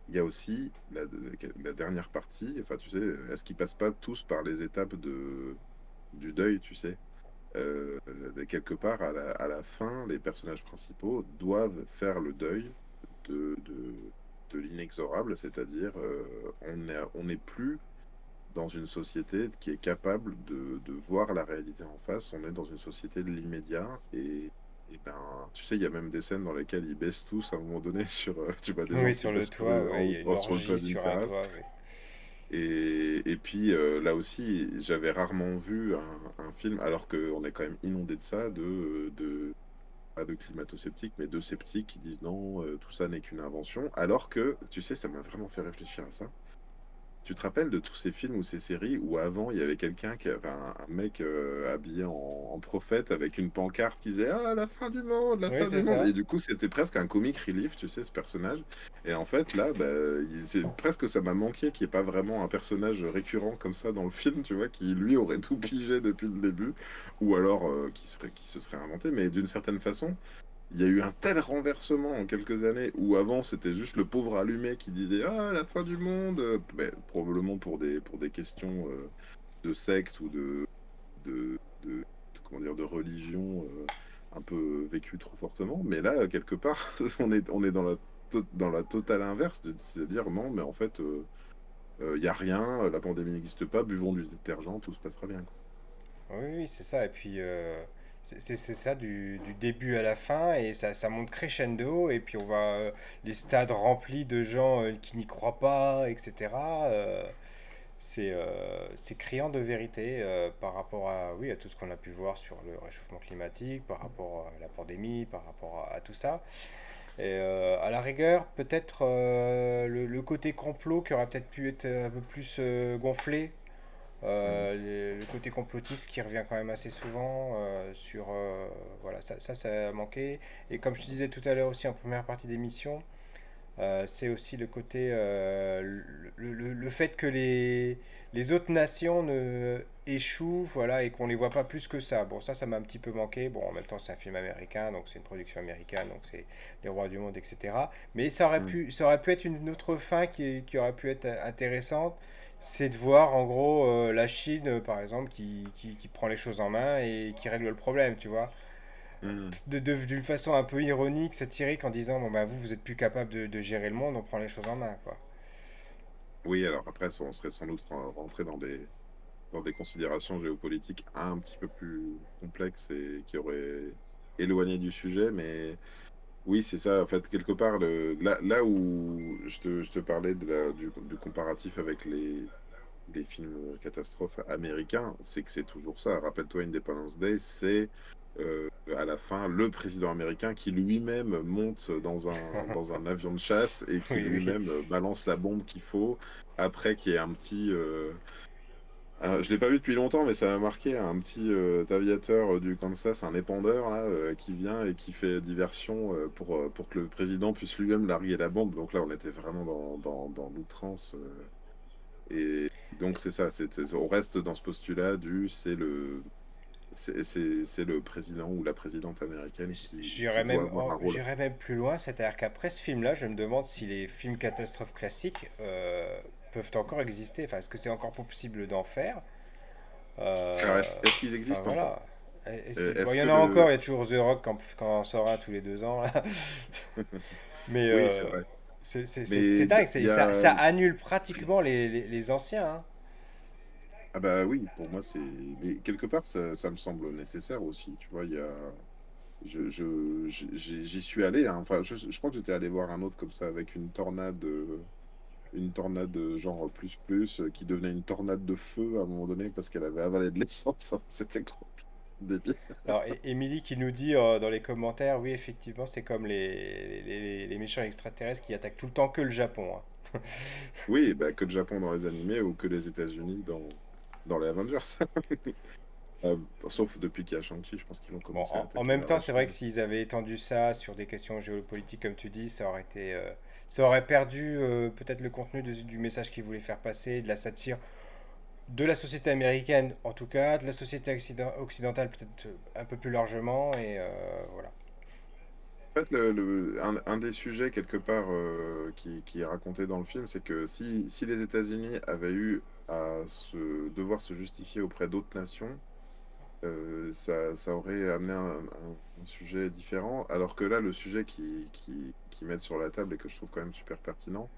il y a aussi la, la, dernière partie. Enfin, tu sais, est-ce qu'ils passent pas tous par les étapes de, du deuil, tu sais? Euh, quelque part, à la, à la, fin, les personnages principaux doivent faire le deuil de, de, de l'inexorable, c'est-à-dire euh, on n'est plus dans une société qui est capable de, de, voir la réalité en face, on est dans une société de l'immédiat et, et, ben, tu sais, il y a même des scènes dans lesquelles ils baissent tous à un moment donné *laughs* sur, euh, tu vois, des oui, sur le toit, ouais, sur le toit. Et, puis euh, là aussi, j'avais rarement vu un, un film, alors qu'on est quand même inondé de ça, de, de pas de climato-sceptiques, mais de sceptiques qui disent non, euh, tout ça n'est qu'une invention. Alors que, tu sais, ça m'a vraiment fait réfléchir à ça. Tu te rappelles de tous ces films ou ces séries où avant il y avait quelqu'un qui avait un, mec euh, habillé en, prophète avec une pancarte qui disait Ah, la fin du monde, la fin du monde. Et du coup, c'était presque un comic relief, tu sais, ce personnage. Et en fait, là, bah, c'est presque ça m'a manqué qu'il n'y ait pas vraiment un personnage récurrent comme ça dans le film, tu vois, qui lui aurait tout pigé depuis le début, ou alors euh, qui, serait, qui se serait inventé. Mais d'une certaine façon, il y a eu un tel renversement en quelques années où avant c'était juste le pauvre allumé qui disait ah la fin du monde mais, probablement pour des pour des questions euh, de secte ou de de, de, comment dire de religion euh, un peu vécu trop fortement mais là quelque part *laughs* on est on est dans la dans la totale inverse c'est-à-dire non mais en fait il euh, n'y a rien la pandémie n'existe pas buvons du détergent tout se passera bien quoi. oui, c'est ça et puis c'est ça du, du, début à la fin et ça, ça monte crescendo et puis on voit euh, les stades remplis de gens euh, qui n'y croient pas, etc. Euh, c'est criant de vérité par rapport à, oui, à tout ce qu'on a pu voir sur le réchauffement climatique, par rapport à la pandémie, par rapport à, tout ça. Et à la rigueur, peut-être le, le, côté complot qui aurait peut-être pu être un peu plus gonflé euh, le côté complotiste qui revient quand même assez souvent euh, sur euh, voilà ça, ça, ça a manqué. Et comme je te disais tout à l'heure aussi en première partie d'émission c'est aussi le côté le, le, le, fait que les, les autres nations ne échouent voilà et qu'on les voit pas plus que ça. Bon ça ça m'a un petit peu manqué. Bon en même temps c'est un film américain donc c'est une production américaine donc c'est les rois du monde etc mais ça aurait mm. pu ça aurait pu être une autre fin qui, qui aurait pu être intéressante c'est de voir en gros euh, la Chine, par exemple, qui, qui, qui, prend les choses en main et qui règle le problème, tu vois. Hmm. De, d'une façon un peu ironique, satirique, en disant bon, bah, vous, vous êtes plus capable de, de, gérer le monde, on prend les choses en main, quoi. Oui, alors après, on serait sans doute rentré dans des, dans des considérations géopolitiques un petit peu plus complexes et qui auraient éloigné du sujet, mais oui, c'est ça. En fait, quelque part, le, là, là où je te, je te parlais de la, du, du, comparatif avec les, les films catastrophes américains, c'est que c'est toujours ça. Rappelle-toi Independence Day, c'est euh, à la fin le président américain qui lui-même monte dans un, *laughs* dans un avion de chasse et qui lui-même balance la bombe qu'il faut après qu'il y ait un petit. Euh, euh, je l'ai pas vu depuis longtemps, mais ça m'a marqué un petit euh, aviateur euh, du Kansas, un épandeur là, qui vient et qui fait diversion pour, pour que le président puisse lui-même larguer la bombe. Donc là, on était vraiment dans, dans, dans l'outrance. et donc c'est ça, on reste dans ce postulat du c'est le c'est le président ou la présidente américaine qui, J'irais même, même plus loin, c'est-à-dire qu'après ce film-là, je me demande si les films catastrophes classiques euh, peuvent encore exister. Enfin, est-ce que c'est encore possible d'en faire? Euh, Est-ce qu'ils existent encore? Il y en a encore, il y a toujours The Rock quand, quand on sort un tous les deux ans. Là. *laughs* Mais oui, c'est dingue, ça, annule pratiquement les, les, anciens. Hein. Ah bah oui, pour moi c'est. Mais quelque part, ça, ça, me semble nécessaire aussi. Tu vois, il y a. Je, je, j'y suis allé. Hein. Enfin, je, je, crois que j'étais allé voir un autre comme ça avec une tornade, une tornade genre plus plus qui devenait une tornade de feu à un moment donné parce qu'elle avait avalé de l'essence. *laughs* C'était débile. Alors, Émilie qui nous dit euh, dans les commentaires, oui, effectivement, c'est comme les, les, les, méchants extraterrestres qui attaquent tout le temps que le Japon. Hein. *laughs* oui, bah, que le Japon dans les animés ou que les États-Unis dans, dans les Avengers. *laughs* Euh, sauf depuis qu'il y a Shang-Chi, je pense qu'ils vont commencer en, même temps, c'est vrai que s'ils avaient étendu ça sur des questions géopolitiques, comme tu dis, ça aurait été, euh, ça aurait perdu euh, peut-être le contenu du message qu'ils voulaient faire passer, de la satire de la société américaine, en tout cas, de la société occidentale peut-être un peu plus largement, et voilà. En fait, le, un, des sujets quelque part qui, qui, est raconté dans le film, c'est que si, si les États-Unis avaient eu à se, devoir se justifier auprès d'autres nations, euh, ça, ça, aurait amené un, sujet différent. Alors que là, le sujet qui, qui, qui mettent sur la table et que je trouve quand même super pertinent,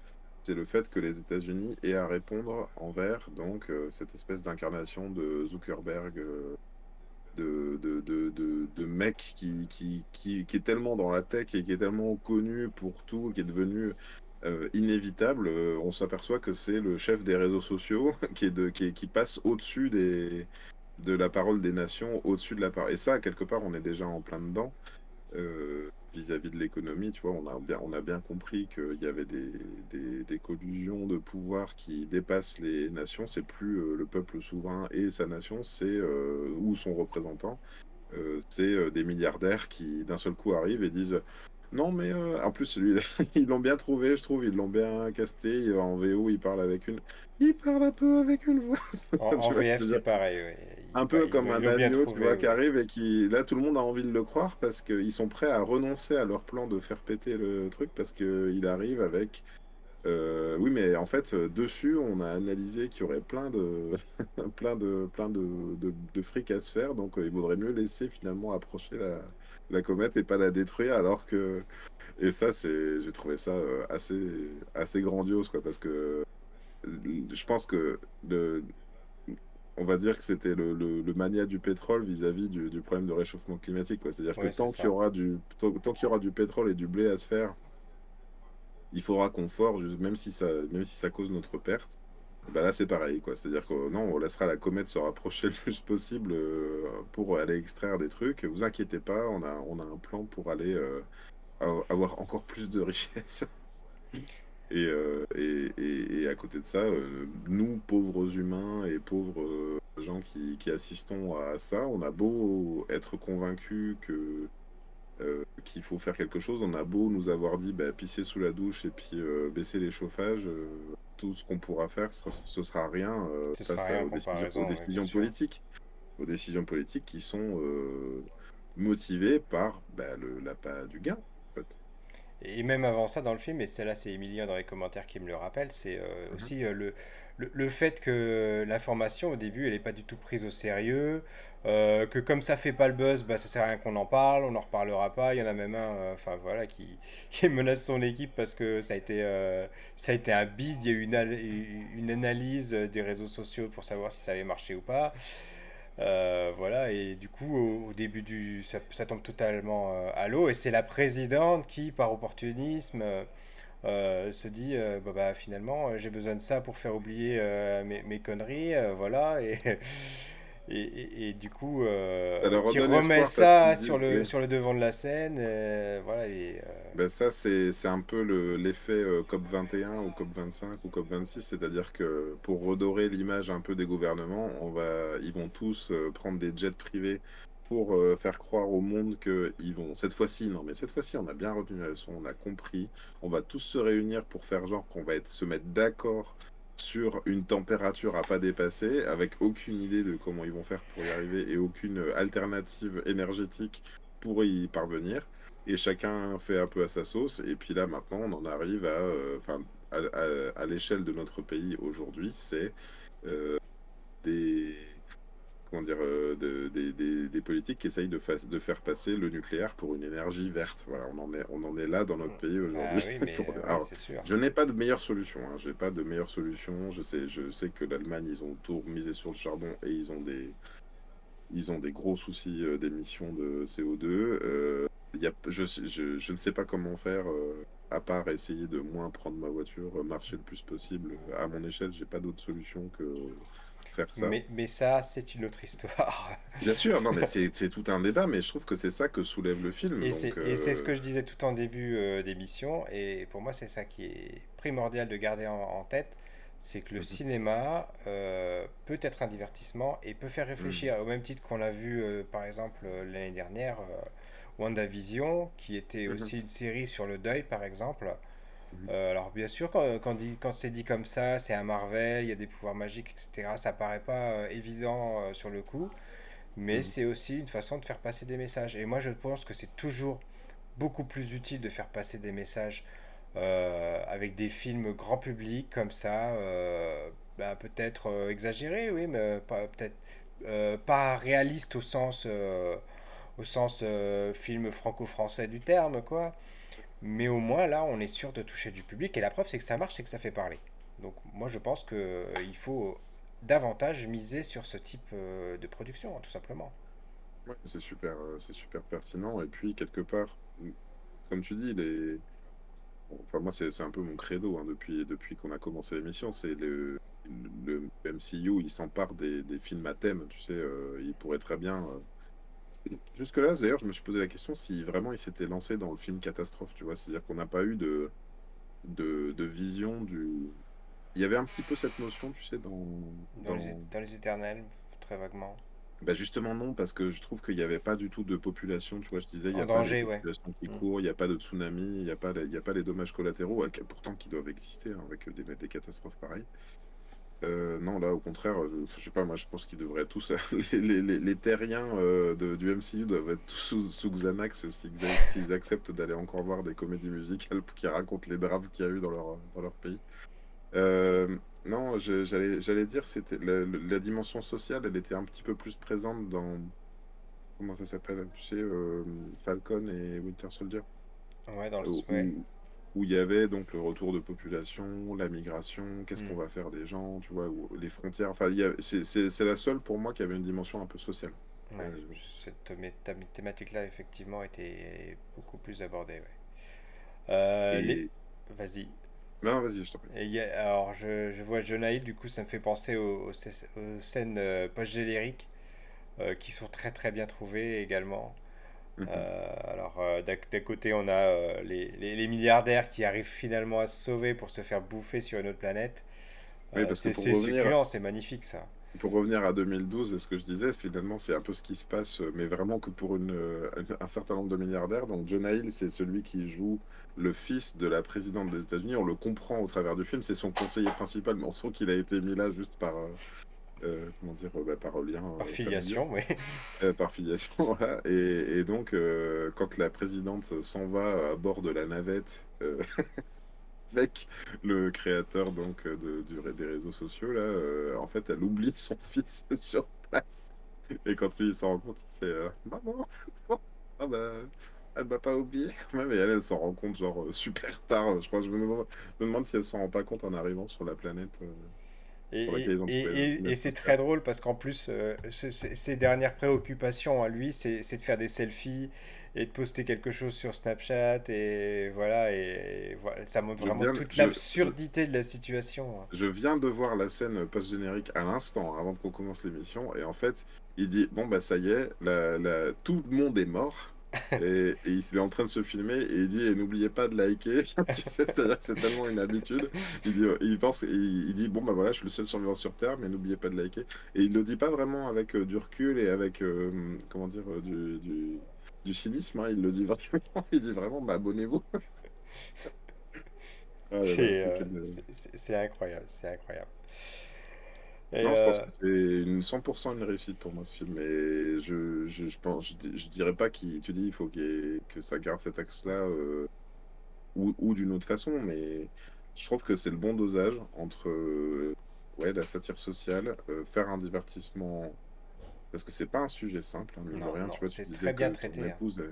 c'est le fait que les États-Unis aient à répondre envers donc euh, cette espèce d'incarnation de Zuckerberg, euh, de, de, de, de, mec qui, qui, qui, qui, est tellement dans la tech et qui est tellement connu pour tout, qui est devenu inévitable, on s'aperçoit que c'est le chef des réseaux sociaux *laughs* qui, est de, qui, qui passe au-dessus des, de la parole des nations, au-dessus de la parole. Et ça, quelque part, on est déjà en plein dedans. Euh, vis-à-vis de l'économie, tu vois, on a bien, on a bien compris qu'il y avait des, des, des, collusions de pouvoir qui dépassent les nations. C'est plus le peuple souverain et sa nation, c'est ou son représentant. c'est des milliardaires qui d'un seul coup arrivent et disent non, mais euh, en plus, *laughs* ils l'ont bien trouvé, je trouve. Ils l'ont bien casté. En VO, il parle avec une. Il parle un peu avec une voix. *laughs* En, VF, c'est pareil. Oui. Un peu comme un agneau, tu vois, qui arrive et qui. Là, tout le monde a envie de le croire parce qu'ils sont prêts à renoncer à leur plan de faire péter le truc parce qu'il arrive avec. Euh, oui, mais en fait, dessus, on a analysé qu'il y aurait plein de, *laughs* plein de, plein de, de, de, fric à se faire, donc euh, il vaudrait mieux laisser finalement approcher la, la comète et pas la détruire alors que et ça c'est j'ai trouvé ça euh, assez assez grandiose quoi parce que je pense que le on va dire que c'était le, le, mania du pétrole vis-à-vis du, du, problème de réchauffement climatique c'est-à-dire que tant qu'il y aura du tant, qu'il y aura du pétrole et du blé à se faire il faudra qu'on forge même si ça même si ça cause notre perte bah là, c'est pareil, quoi. C'est-à-dire que non, on laissera la comète se rapprocher le plus possible euh, pour aller extraire des trucs. Vous inquiétez pas, on a, on a un plan pour aller euh, avoir encore plus de richesses. Euh, et, et, et, à côté de ça, nous, pauvres humains et pauvres gens qui, qui, assistons à ça, on a beau être convaincus que qu'il faut faire quelque chose, on a beau nous avoir dit bah, pisser sous la douche et puis baisser les chauffages tout ce qu'on pourra faire, ce, ce sera rien euh, face aux, décisions, politiques. Aux décisions politiques qui sont euh, motivées par bah, le l'appât du gain. Et même avant ça, dans le film, et celle-là, c'est Emilien dans les commentaires qui me le rappelle, c'est euh, mhm. aussi le, le, fait que l'information au début elle n'est pas du tout prise au sérieux, euh, que comme ça fait pas le buzz, bah, ça sert à rien qu'on en parle, on n'en reparlera pas. Il y en a même un, euh, enfin voilà, qui, *laughs* qui, menace son équipe parce que ça a été, euh, ça a été un bid. Il y a eu une, une, analyse des réseaux sociaux pour savoir si ça avait marché ou pas. Voilà, et du coup, au, début du. Ça, tombe totalement à l'eau, et c'est la présidente qui, par opportunisme, euh, se dit euh, bah, bah, finalement euh, j'ai besoin de ça pour faire oublier mes, mes, conneries voilà et, *laughs* et, et, du coup qui remet ça sur le, sur le devant de la scène voilà et, ben ça c'est un peu l'effet COP 21 ou COP 25 ou COP 26 c'est à dire que pour redorer l'image un peu des gouvernements on va ils vont tous prendre des jets privés pour euh, faire croire au monde qu'ils vont. Cette fois-ci, non, mais cette fois-ci, on a bien retenu la leçon, on a compris. On va tous se réunir pour faire genre qu'on va être, se mettre d'accord sur une température à pas dépasser, avec aucune idée de comment ils vont faire pour y arriver et aucune alternative énergétique pour y parvenir. Et chacun fait un peu à sa sauce. Et puis là, maintenant, on en arrive à, enfin, à, l'échelle de notre pays aujourd'hui, c'est des comment dire, euh, des, politiques qui essayent de, de, faire passer le nucléaire pour une énergie verte. Voilà, on en est, on en est là dans notre pays aujourd'hui. Ah *laughs* je n'ai pas de meilleure solution. Hein. J'ai pas de meilleure solution. Je sais, je sais que l'Allemagne, ils ont tout misé sur le charbon et ils ont des, ils ont des gros soucis euh, d'émissions de CO2. Euh, y a, je, je, je, ne sais pas comment faire. Euh, à part essayer de moins prendre ma voiture, marcher le plus possible. À mon échelle, j'ai pas d'autre solution que ça. Mais, ça, c'est une autre histoire. *laughs* Bien sûr, non, mais *laughs* c'est tout un débat, mais je trouve que c'est ça que soulève le film. Et c'est ce euh, que je disais tout en début euh, d'émission, et pour moi, c'est ça qui est primordial de garder en, tête c'est que le mhm. cinéma euh, peut être un divertissement et peut faire réfléchir, mhm. au même titre qu'on l'a vu par exemple l'année dernière, WandaVision, qui était mhm. aussi une série sur le deuil par exemple, euh, alors bien sûr, quand, quand, quand c'est dit comme ça, c'est un Marvel, il y a des pouvoirs magiques, etc. Ça paraît pas euh, évident euh, sur le coup, mais mhm. c'est aussi une façon de faire passer des messages. Et moi, je pense que c'est toujours beaucoup plus utile de faire passer des messages avec des films grand public comme ça, bah, peut-être exagérés, oui, mais peut-être pas réaliste au sens, au sens film franco-français du terme, quoi. Mais au moins, là, on est sûr de toucher du public. Et la preuve, c'est que ça marche, c'est que ça fait parler. Donc, moi, je pense qu'il euh, faut davantage miser sur ce type euh, de production, hein, tout simplement. Ouais, c'est super, euh, c'est super pertinent. Et puis, quelque part, comme tu dis, les... enfin, moi, c'est un peu mon credo hein, depuis, depuis qu'on a commencé l'émission. C'est le, MCU, il s'empare des, des, films à thème. Tu sais, il pourrait très bien Jusque-là, d'ailleurs, je me suis posé la question si vraiment il s'était lancé dans le film catastrophe, tu vois. C'est-à-dire qu'on n'a pas eu de, de, vision du. Il y avait un petit peu cette notion, tu sais, dans. Dans, Les, éternels, très vaguement. Bah justement non, parce que je trouve qu'il n'y avait pas du tout de population, tu vois, je disais, il n'y a pas de population qui mm. court, il n'y a pas de tsunami, il n'y a, pas, il a pas les dommages collatéraux, pourtant qui doivent exister hein, avec des, des catastrophes pareilles. Euh, non, là, au contraire, euh, je sais pas, moi, je pense qu'ils devraient tous. *laughs* les, les, terriens euh, du MCU doivent être tous sous, Xanax s'ils acceptent d'aller encore voir des comédies musicales *laughs* qui racontent les drames qu'il y a eu dans leur, dans leur pays. non, j'allais dire, c'était la, dimension sociale, elle était un petit peu plus présente dans. Comment ça s'appelle Tu sais, Falcon et Winter Soldier? Ouais, dans le où il y avait donc le retour de population, la migration, qu'est-ce qu'on mm. va faire des gens, tu vois, les frontières. Enfin, c'est la seule pour moi qui avait une dimension un peu sociale. Ouais, cette thématique-là, effectivement, était beaucoup plus abordée. Euh, vas-y. Non, vas-y, je t'en prie. alors, je, je vois Jonaïd, du coup, ça me fait penser aux, scènes euh, post-génériques euh, qui sont très très bien trouvées également. Mhm. Euh, alors, euh, d'un côté, on a euh, les, les, milliardaires qui arrivent finalement à se sauver pour se faire bouffer sur une autre planète. c'est succulent, c'est magnifique ça. Pour revenir à 2012 et ce que je disais, finalement, c'est un peu ce qui se passe, mais vraiment que pour une, un certain nombre de milliardaires. Donc, John Hill, c'est celui qui joue le fils de la présidente des États-Unis. On le comprend au travers du film, c'est son conseiller principal, mais on sent qu'il a été mis là juste par, euh, comment dire, bah, par lien. Par filiation, oui. Euh, par filiation, *laughs* voilà. Et, et donc, euh, quand la présidente s'en va à bord de la navette *laughs* avec le créateur donc de, du, des réseaux sociaux, là, en fait, elle oublie son *laughs* fils sur place. Et quand lui il s'en rend compte, il fait Maman, ah bah, elle m'a pas oublié même. Et elle, elle s'en rend compte, genre, super tard. Je crois, je me demande, me demande si elle s'en rend pas compte en arrivant sur la planète. Et, c'est très drôle parce qu'en plus, euh, ses dernières préoccupations à lui, c'est de faire des selfies et de poster quelque chose sur Snapchat. Et voilà, et, voilà ça montre vraiment toute l'absurdité de la situation. Hein. Je viens de voir la scène post-générique à l'instant, avant qu'on commence l'émission. Et en fait, il dit Bon, bah ça y est, la, tout le monde est mort *laughs* et, il est en train de se filmer et il dit n'oubliez pas de liker. *laughs* C'est-à-dire que c'est tellement une habitude. Il dit il pense il, dit bon bah voilà je suis le seul survivant sur terre mais n'oubliez pas de liker. Et il le dit pas vraiment avec euh, du recul et avec euh, comment dire euh, du, du, cynisme hein. il le dit vraiment. *laughs* Il dit vraiment bah abonnez-vous. Ah, euh, c'est incroyable, c'est incroyable. Non, je pense que c'est une 100% une réussite pour moi ce film. Et je, je, je pense, je, dirais pas qu'il, tu dis, il faut que ça garde cet axe-là ou, ou d'une autre façon, mais je trouve que c'est le bon dosage entre ouais, la satire sociale, faire un divertissement parce que c'est pas un sujet simple, hein, non, rien. tu vois, tu disais très bien traité. Ton hein. épouse,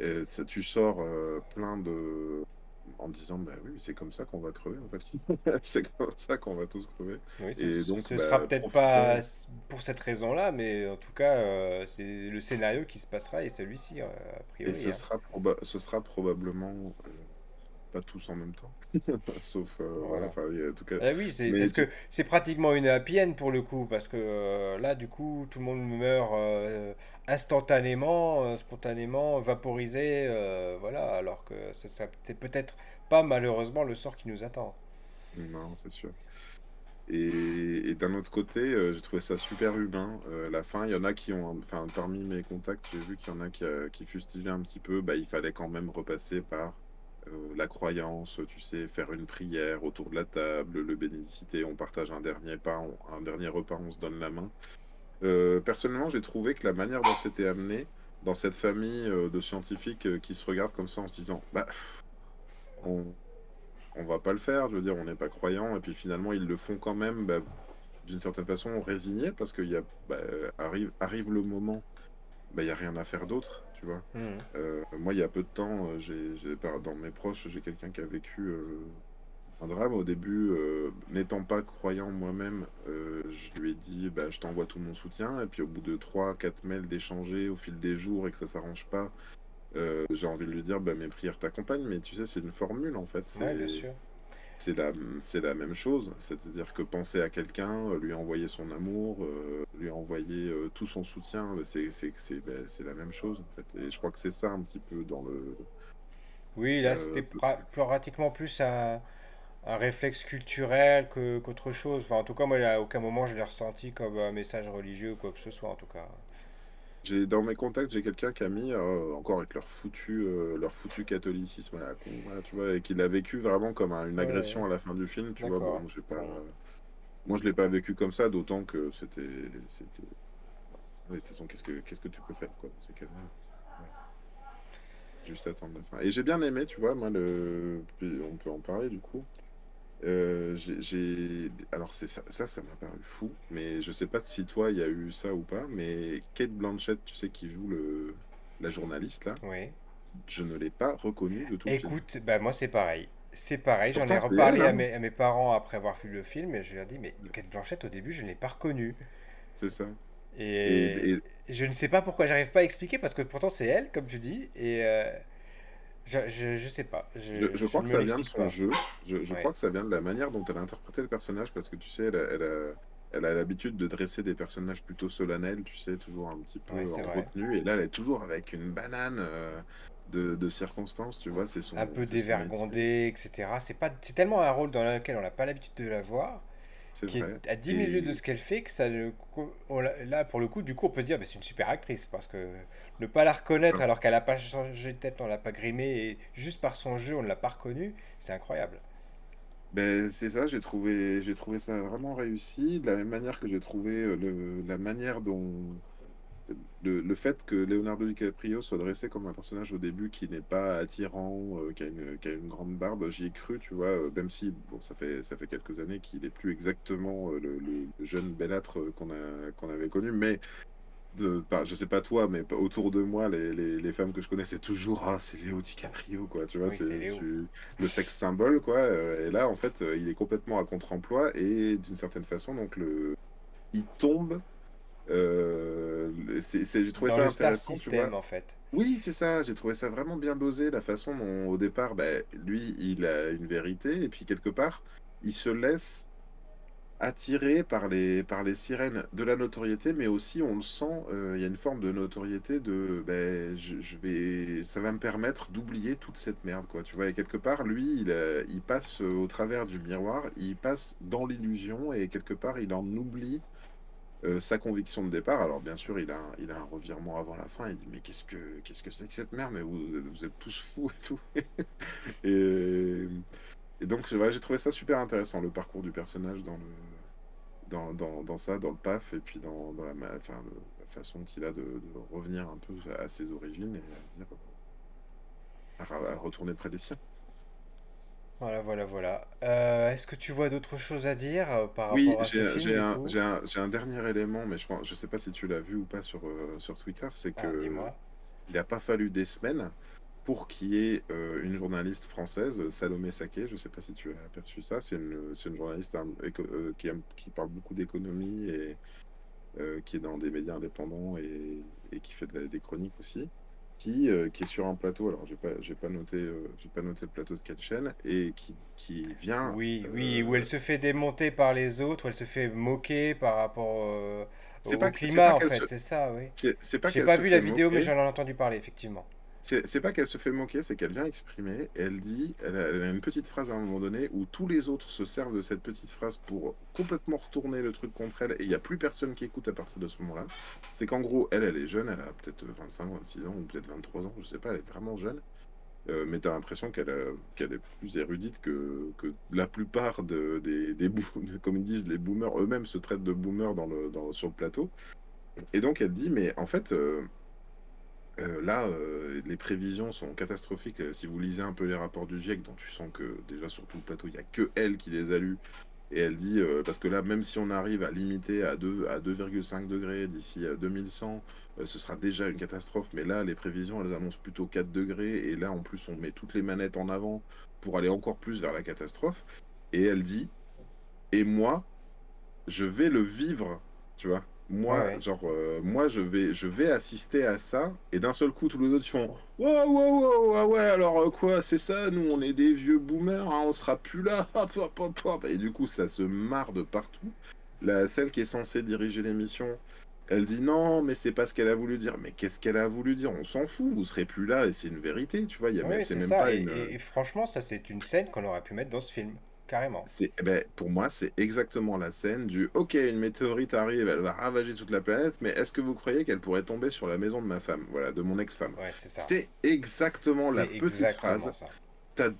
et, tu sors euh, plein de. En disant, bah oui, c'est comme ça qu'on va crever, en fait. *laughs* c'est comme ça qu'on va tous crever. et donc, ce bah, sera peut-être pas pour cette raison-là, mais en tout cas, euh, c'est le scénario qui se passera et celui-ci, euh, a priori. Et ce, hein. sera, ce sera probablement tous en même temps. *laughs* Sauf, euh, voilà. en tout cas. Ah oui, c'est parce que c'est pratiquement une happy end pour le coup, parce que euh, là, du coup, tout le monde meurt euh, instantanément, spontanément, vaporisé, voilà, alors que ça peut-être pas malheureusement le sort qui nous attend. Non, c'est sûr. Et, d'un autre côté, j'ai trouvé ça super humain. la fin, il y en a qui ont, enfin, parmi mes contacts, j'ai vu qu'il y en a qui, qui fustigeaient un petit peu. Bah, il fallait quand même repasser par euh, la croyance, tu sais, faire une prière autour de la table, le bénédicité, on partage un dernier pain, un dernier repas, on se donne la main. Euh, personnellement, j'ai trouvé que la manière dont c'était amené dans cette famille euh, de scientifiques qui se regardent comme ça en se disant, bah, on, va pas le faire, je veux dire, on n'est pas croyant, et puis finalement ils le font quand même, bah, d'une certaine façon résigné parce qu'il y bah, arrive, arrive le moment, bah, il n'y a rien à faire d'autre tu vois. Mmh. Euh, moi, il y a peu de temps, euh, j'ai, dans mes proches, j'ai quelqu'un qui a vécu euh, un drame. Au début, n'étant pas croyant moi-même, je lui ai dit bah, je t'envoie tout mon soutien. Et puis, au bout de 3-4 mails d'échanger au fil des jours et que ça s'arrange pas, j'ai envie de lui dire bah, mes prières t'accompagnent. Mais tu sais, c'est une formule en fait. Ouais, bien sûr c'est la, c'est la même chose. C'est-à-dire que penser à quelqu'un, euh, lui envoyer son amour, euh, lui envoyer euh, tout son soutien, c'est, c'est, c'est, ben, c'est la même chose en fait. Et je crois que c'est ça un petit peu dans le. Oui, là c'était pratiquement plus un, un réflexe culturel que, qu'autre chose. Enfin, en tout cas, moi, à aucun moment je l'ai ressenti comme un message religieux ou quoi que ce soit, en tout cas dans mes contacts, j'ai quelqu'un qui a mis, euh, encore avec leur foutu, euh, leur foutu catholicisme, tu vois, et qui l'a vécu vraiment comme une agression à la fin du film, tu vois. Bon, j'ai pas, moi, je l'ai pas vécu comme ça, d'autant que c'était, c'était. de toute façon, qu'est-ce que, qu'est-ce que tu peux faire, quoi, c'est Juste attendre la fin. Et j'ai bien aimé, tu vois, moi, le, on peut en parler du coup. Euh, j'ai, alors c'est ça, ça, ça m'a paru fou, mais je sais pas si toi il y a eu ça ou pas, mais Kate Blanchett, tu sais, qui joue le, la journaliste là, oui. je ne l'ai pas reconnue de tout Écoute, bah moi c'est pareil. C'est pareil, j'en ai reparlé à, hein. mes, à, mes, parents après avoir vu le film et je leur ai dit, mais Kate Blanchett au début je ne l'ai pas reconnue. C'est ça. Et, je ne sais pas pourquoi, j'arrive pas à expliquer parce que pourtant c'est elle, comme tu dis, et. Euh, je, je, sais pas. Je, je crois que ça vient de son jeu. Je, crois que ça vient de la manière dont elle a interprété le personnage parce que tu sais, elle a, elle a, elle a l'habitude de dresser des personnages plutôt solennels, tu sais, toujours un petit peu en retenue. Et là, elle est toujours avec une banane euh, de, de, circonstances, tu vois. C'est son. Un peu dévergondé, etc. C'est pas, c'est tellement un rôle dans lequel on n'a pas l'habitude de la voir. Qui est à 10 minutes de ce qu'elle fait que ça là pour le coup du coup on peut se dire mais c'est une super actrice parce que ne pas la reconnaître alors qu'elle n'a pas changé de tête, on l'a pas grimé et juste par son jeu on ne l'a pas reconnue, c'est incroyable. Ben, c'est ça, j'ai trouvé, j'ai trouvé ça vraiment réussi, de la même manière que j'ai trouvé euh, le, la manière dont le, le, fait que Leonardo DiCaprio soit dressé comme un personnage au début qui n'est pas attirant, euh, qui, a une, qui, a une, grande barbe, j'y ai cru, tu vois, euh, même si bon, ça, fait, ça fait quelques années qu'il n'est plus exactement le, le, jeune belâtre qu'on qu'on avait connu, mais de, je sais pas toi, mais autour de moi, les, les, les femmes que je connais, c'est toujours ah, c'est Léo DiCaprio, quoi. Tu vois, c'est le sexe symbole, quoi. Euh, et là, en fait, euh, il est complètement à contre-emploi et d'une certaine façon, donc le, il tombe. Euh, j'ai trouvé ça system, en fait. Oui, c'est ça. J'ai trouvé ça vraiment bien dosé, la façon dont au départ, bah, lui, il a une vérité et puis quelque part, il se laisse attiré par les, par les sirènes de la notoriété, mais aussi on le sent, euh, il y a une forme de notoriété de ben, je, vais, ça va me permettre d'oublier toute cette merde, quoi. Tu vois, et quelque part, lui, il, il passe au travers du miroir, il passe dans l'illusion et quelque part, il en oublie euh, sa conviction de départ. Alors, bien sûr, il a, il a un revirement avant la fin. Il dit Mais qu'est-ce que qu'est-ce que c'est que cette merde? Mais vous, vous êtes tous fous et tout. *laughs* et donc, j'ai trouvé ça super intéressant, le parcours du personnage dans le, dans, dans, dans ça, dans le PAF, et puis dans, dans la, enfin, la façon qu'il a de, revenir un peu à ses origines et à retourner près des siens. Voilà, voilà, voilà. Euh, est-ce que tu vois d'autres choses à dire euh, par Oui, rapport à ce j'ai un, un, un dernier élément, mais je je sais pas si tu l'as vu ou pas sur, euh, sur Twitter, c'est Ah, que il n'a pas fallu des semaines pour qu'il y ait euh, une journaliste française, Salomé Saké, je sais pas si tu as aperçu ça, c'est une, journaliste hein, éco- qui, aime- qui parle beaucoup d'économie et qui est dans des médias indépendants et, et qui fait de la- des chroniques aussi, qui, euh, qui est sur un plateau, alors j'ai pas, j'ai pas noté, euh, j'ai pas noté le plateau de quelle chaîne, et qui, qui vient Oui, oui, où euh, elle se fait démonter par les autres, où elle se fait moquer par rapport euh, au pas, climat, en se, fait, c'est ça, oui. c'est pas J'ai pas vu la vidéo, mais j'en ai entendu parler, effectivement. C'est pas qu'elle se fait moquer, c'est qu'elle vient exprimer, elle dit, elle a, une petite phrase à un moment donné où tous les autres se servent de cette petite phrase pour complètement retourner le truc contre elle, et il n'y a plus personne qui écoute à partir de ce moment-là. C'est qu'en gros, elle, elle est jeune, elle a peut-être 25, 26 ans, ou peut-être 23 ans, je sais pas, elle est vraiment jeune, euh, mais t'as l'impression qu'elle qu'elle est plus érudite que, que la plupart de- des, *laughs* des comme ils disent, les boomers eux-mêmes se traitent de boomers dans le, dans, sur le plateau. Et donc elle dit, mais en fait, euh, euh, là, euh, les prévisions sont catastrophiques. Euh, Si vous lisez un peu les rapports du GIEC, dont tu sens que déjà sur tout le plateau, il n'y a que elle qui les a lus. Et elle dit, parce que là, même si on arrive à limiter à 2, à 2,5 degrés d'ici à 2100, euh, ce sera déjà une catastrophe. Mais là, les prévisions, elles annoncent plutôt 4 degrés. Et là, en plus, on met toutes les manettes en avant pour aller encore plus vers la catastrophe. Et elle dit, et moi, je vais le vivre, tu vois. Ouais, Moi, ouais. genre, euh, moi, je vais, je vais assister à ça, et d'un seul coup, tous les autres font, wow, wow, wow, ah ouais, alors euh, quoi, c'est ça, nous, on est des vieux boomers, hein, on sera plus là, *laughs* hop, hop, hop, hop. Et du coup, ça se marre de partout. La, celle qui est censée diriger l'émission, elle dit non, mais c'est pas ce qu'elle a voulu dire. Mais qu'est-ce qu'elle a voulu dire? On s'en fout, vous serez plus là, et c'est une vérité, tu vois. Il y a, même- Oui, c'est c'est même ça. pas Et, une. et- et franchement, ça, c'est une scène qu'on aurait pu mettre dans ce film, carrément. C'est, eh ben, pour moi, c'est exactement la scène du OK, une météorite arrive, elle va ravager toute la planète, mais est-ce que vous croyez qu'elle pourrait tomber sur la maison de ma femme? Voilà, de mon ex-femme. Ouais, c'est ça. C'est exactement la petite exactement phrase. ça. T'as-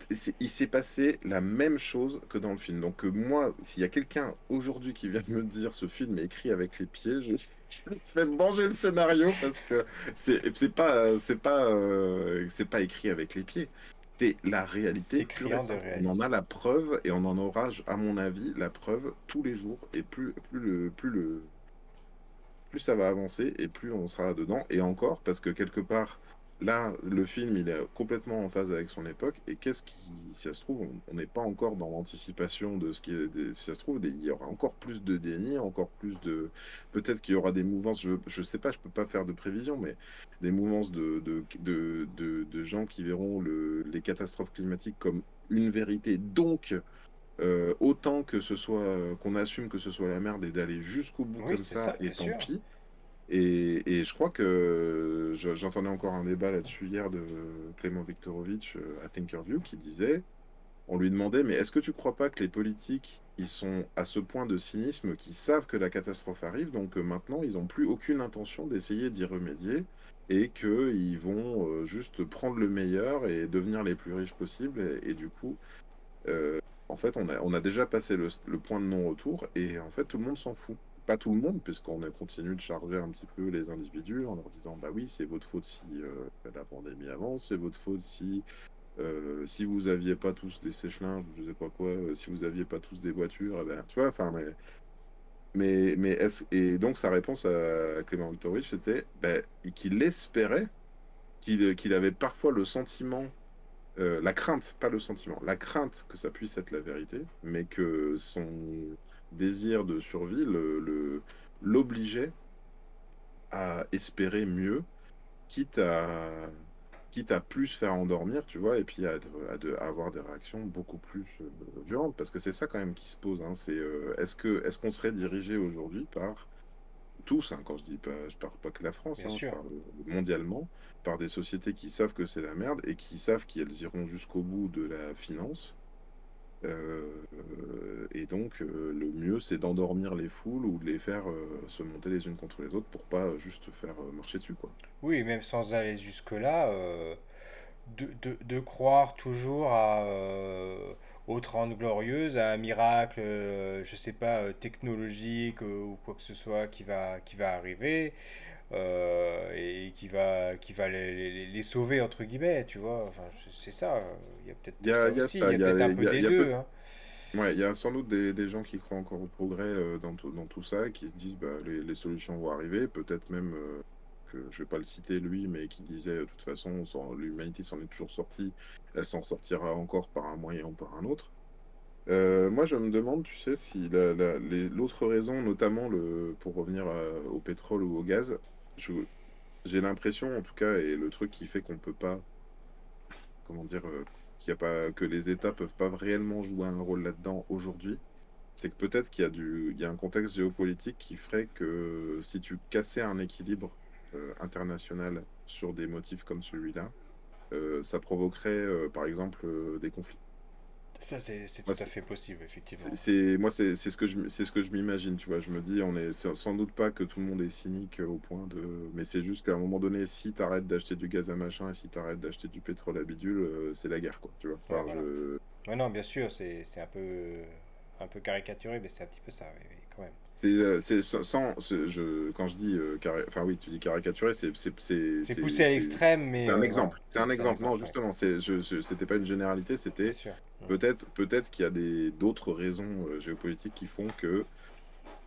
il s'est passé la même chose que dans le film. Donc, euh, moi, s'il y a quelqu'un aujourd'hui qui vient de me dire ce film est écrit avec les pieds, je je fais manger le scénario parce que c'est c'est pas, c'est pas, euh, c'est pas écrit avec les pieds. C'est la réalité. On en a la preuve et on en aura, à mon avis, la preuve tous les jours. Et plus, plus le, plus le, plus ça va avancer et plus on sera dedans. Et encore, parce que quelque part, là, le film, il est complètement en phase avec son époque. Et qu'est-ce qui, si ça se trouve, on n'est pas encore dans l'anticipation de ce qui est. des- si ça se trouve, des- il y aura encore plus de déni, encore plus de. Peut-être qu'il y aura des mouvances, je, je sais pas, je peux pas faire de prévision, mais des mouvances de, de, de, de, de gens qui verront le, les catastrophes climatiques comme une vérité. Donc, euh, autant que ce soit qu'on assume que ce soit la merde et d'aller jusqu'au bout Oui, comme ça, ça, et tant sûr. pis. Et, je crois que je- j'entendais encore un débat là-dessus hier de Clément Viktorovitch euh, à Thinkerview qui disait, on lui demandait, mais est-ce que tu crois pas que les politiques, ils sont à ce point de cynisme qu'ils savent que la catastrophe arrive, donc maintenant ils n'ont plus aucune intention d'essayer d'y remédier et qu'ils vont euh, juste prendre le meilleur et devenir les plus riches possibles et, du coup euh, en fait, on a, on a déjà passé le point de non-retour et en fait, tout le monde s'en fout. Pas tout le monde, puisqu'on a continué de charger un petit peu les individus en leur disant Bah oui, c'est votre faute si euh, la pandémie avance, c'est votre faute si, euh, si vous aviez pas tous des sèche-linges, je sais pas quoi, euh, si vous aviez pas tous des voitures, eh ben, tu vois, enfin, mais. Mais, mais est-ce- et donc sa réponse à Clément Viktorovitch, c'était ben, qu'il espérait qu'il qu'il avait parfois le sentiment la crainte, pas le sentiment, la crainte que ça puisse être la vérité, mais que son désir de survie le, l'obligeait à espérer mieux, quitte à, quitte à plus faire endormir, tu vois, et puis à, à de- à avoir des réactions beaucoup plus euh, violentes, parce que c'est ça quand même qui se pose, hein, c'est euh, est-ce que, est-ce qu'on serait dirigé aujourd'hui par tous, hein, quand je dis pas, je parle pas que la France, hein, je parle mondialement, par des sociétés qui savent que c'est la merde et qui savent qu'elles iront jusqu'au bout de la finance. Euh, et donc, euh, le mieux, c'est d'endormir les foules ou de les faire euh, se monter les unes contre les autres pour pas juste faire marcher dessus, quoi. Oui, même sans aller jusque-là, de, de- croire toujours à, aux 30 glorieuses, à un miracle, je sais pas, technologique ou quoi que ce soit qui va, qui va arriver. et qui va, qui va les, les, sauver, entre guillemets, tu vois. C'est ça. Il y a peut-être ça aussi. Il y a, peut-être un peu des deux. Hein. Ouais, il y a sans doute des, des, gens qui croient encore au progrès dans, tout, dans tout ça, qui se disent bah, les, les solutions vont arriver, peut-être même que je vais pas le citer lui, mais qui disait de toute façon l'humanité s'en est toujours sortie, elle s'en sortira encore par un moyen ou par un autre. Euh, moi, je me demande, tu sais, si l'autre raison, notamment le, pour revenir au pétrole ou au gaz, j'ai l'impression, en tout cas, et le truc qui fait qu'on peut pas, comment dire, euh, qu'il a pas, que les États peuvent pas réellement jouer un rôle là-dedans aujourd'hui, c'est que peut-être qu'il y a du, il y a un contexte géopolitique qui ferait que si tu cassais un équilibre euh, international sur des motifs comme celui-là, euh, ça provoquerait euh, par exemple des conflits. Ça, c'est tout à fait possible, effectivement. C'est moi, c'est ce que je, c'est ce que je m'imagine, tu vois. Je me dis, on est sans doute pas que tout le monde est cynique au point de, mais c'est juste qu'à un moment donné, si tu arrêtes d'acheter du gaz à machin et si tu arrêtes d'acheter du pétrole à bidule, c'est la guerre, quoi. Tu vois. ouais, non, bien sûr, c'est un peu, un peu caricaturé, mais c'est un petit peu ça, même. C'est c'est sans, je, quand je dis, euh, enfin oui, tu dis caricaturé, c'est c'est poussé à l'extrême, mais c'est un exemple. C'est un exemple. Non, justement, c'est c'était pas une généralité, c'était peut-être peut-être qu'il y a des d'autres raisons euh, géopolitiques qui font que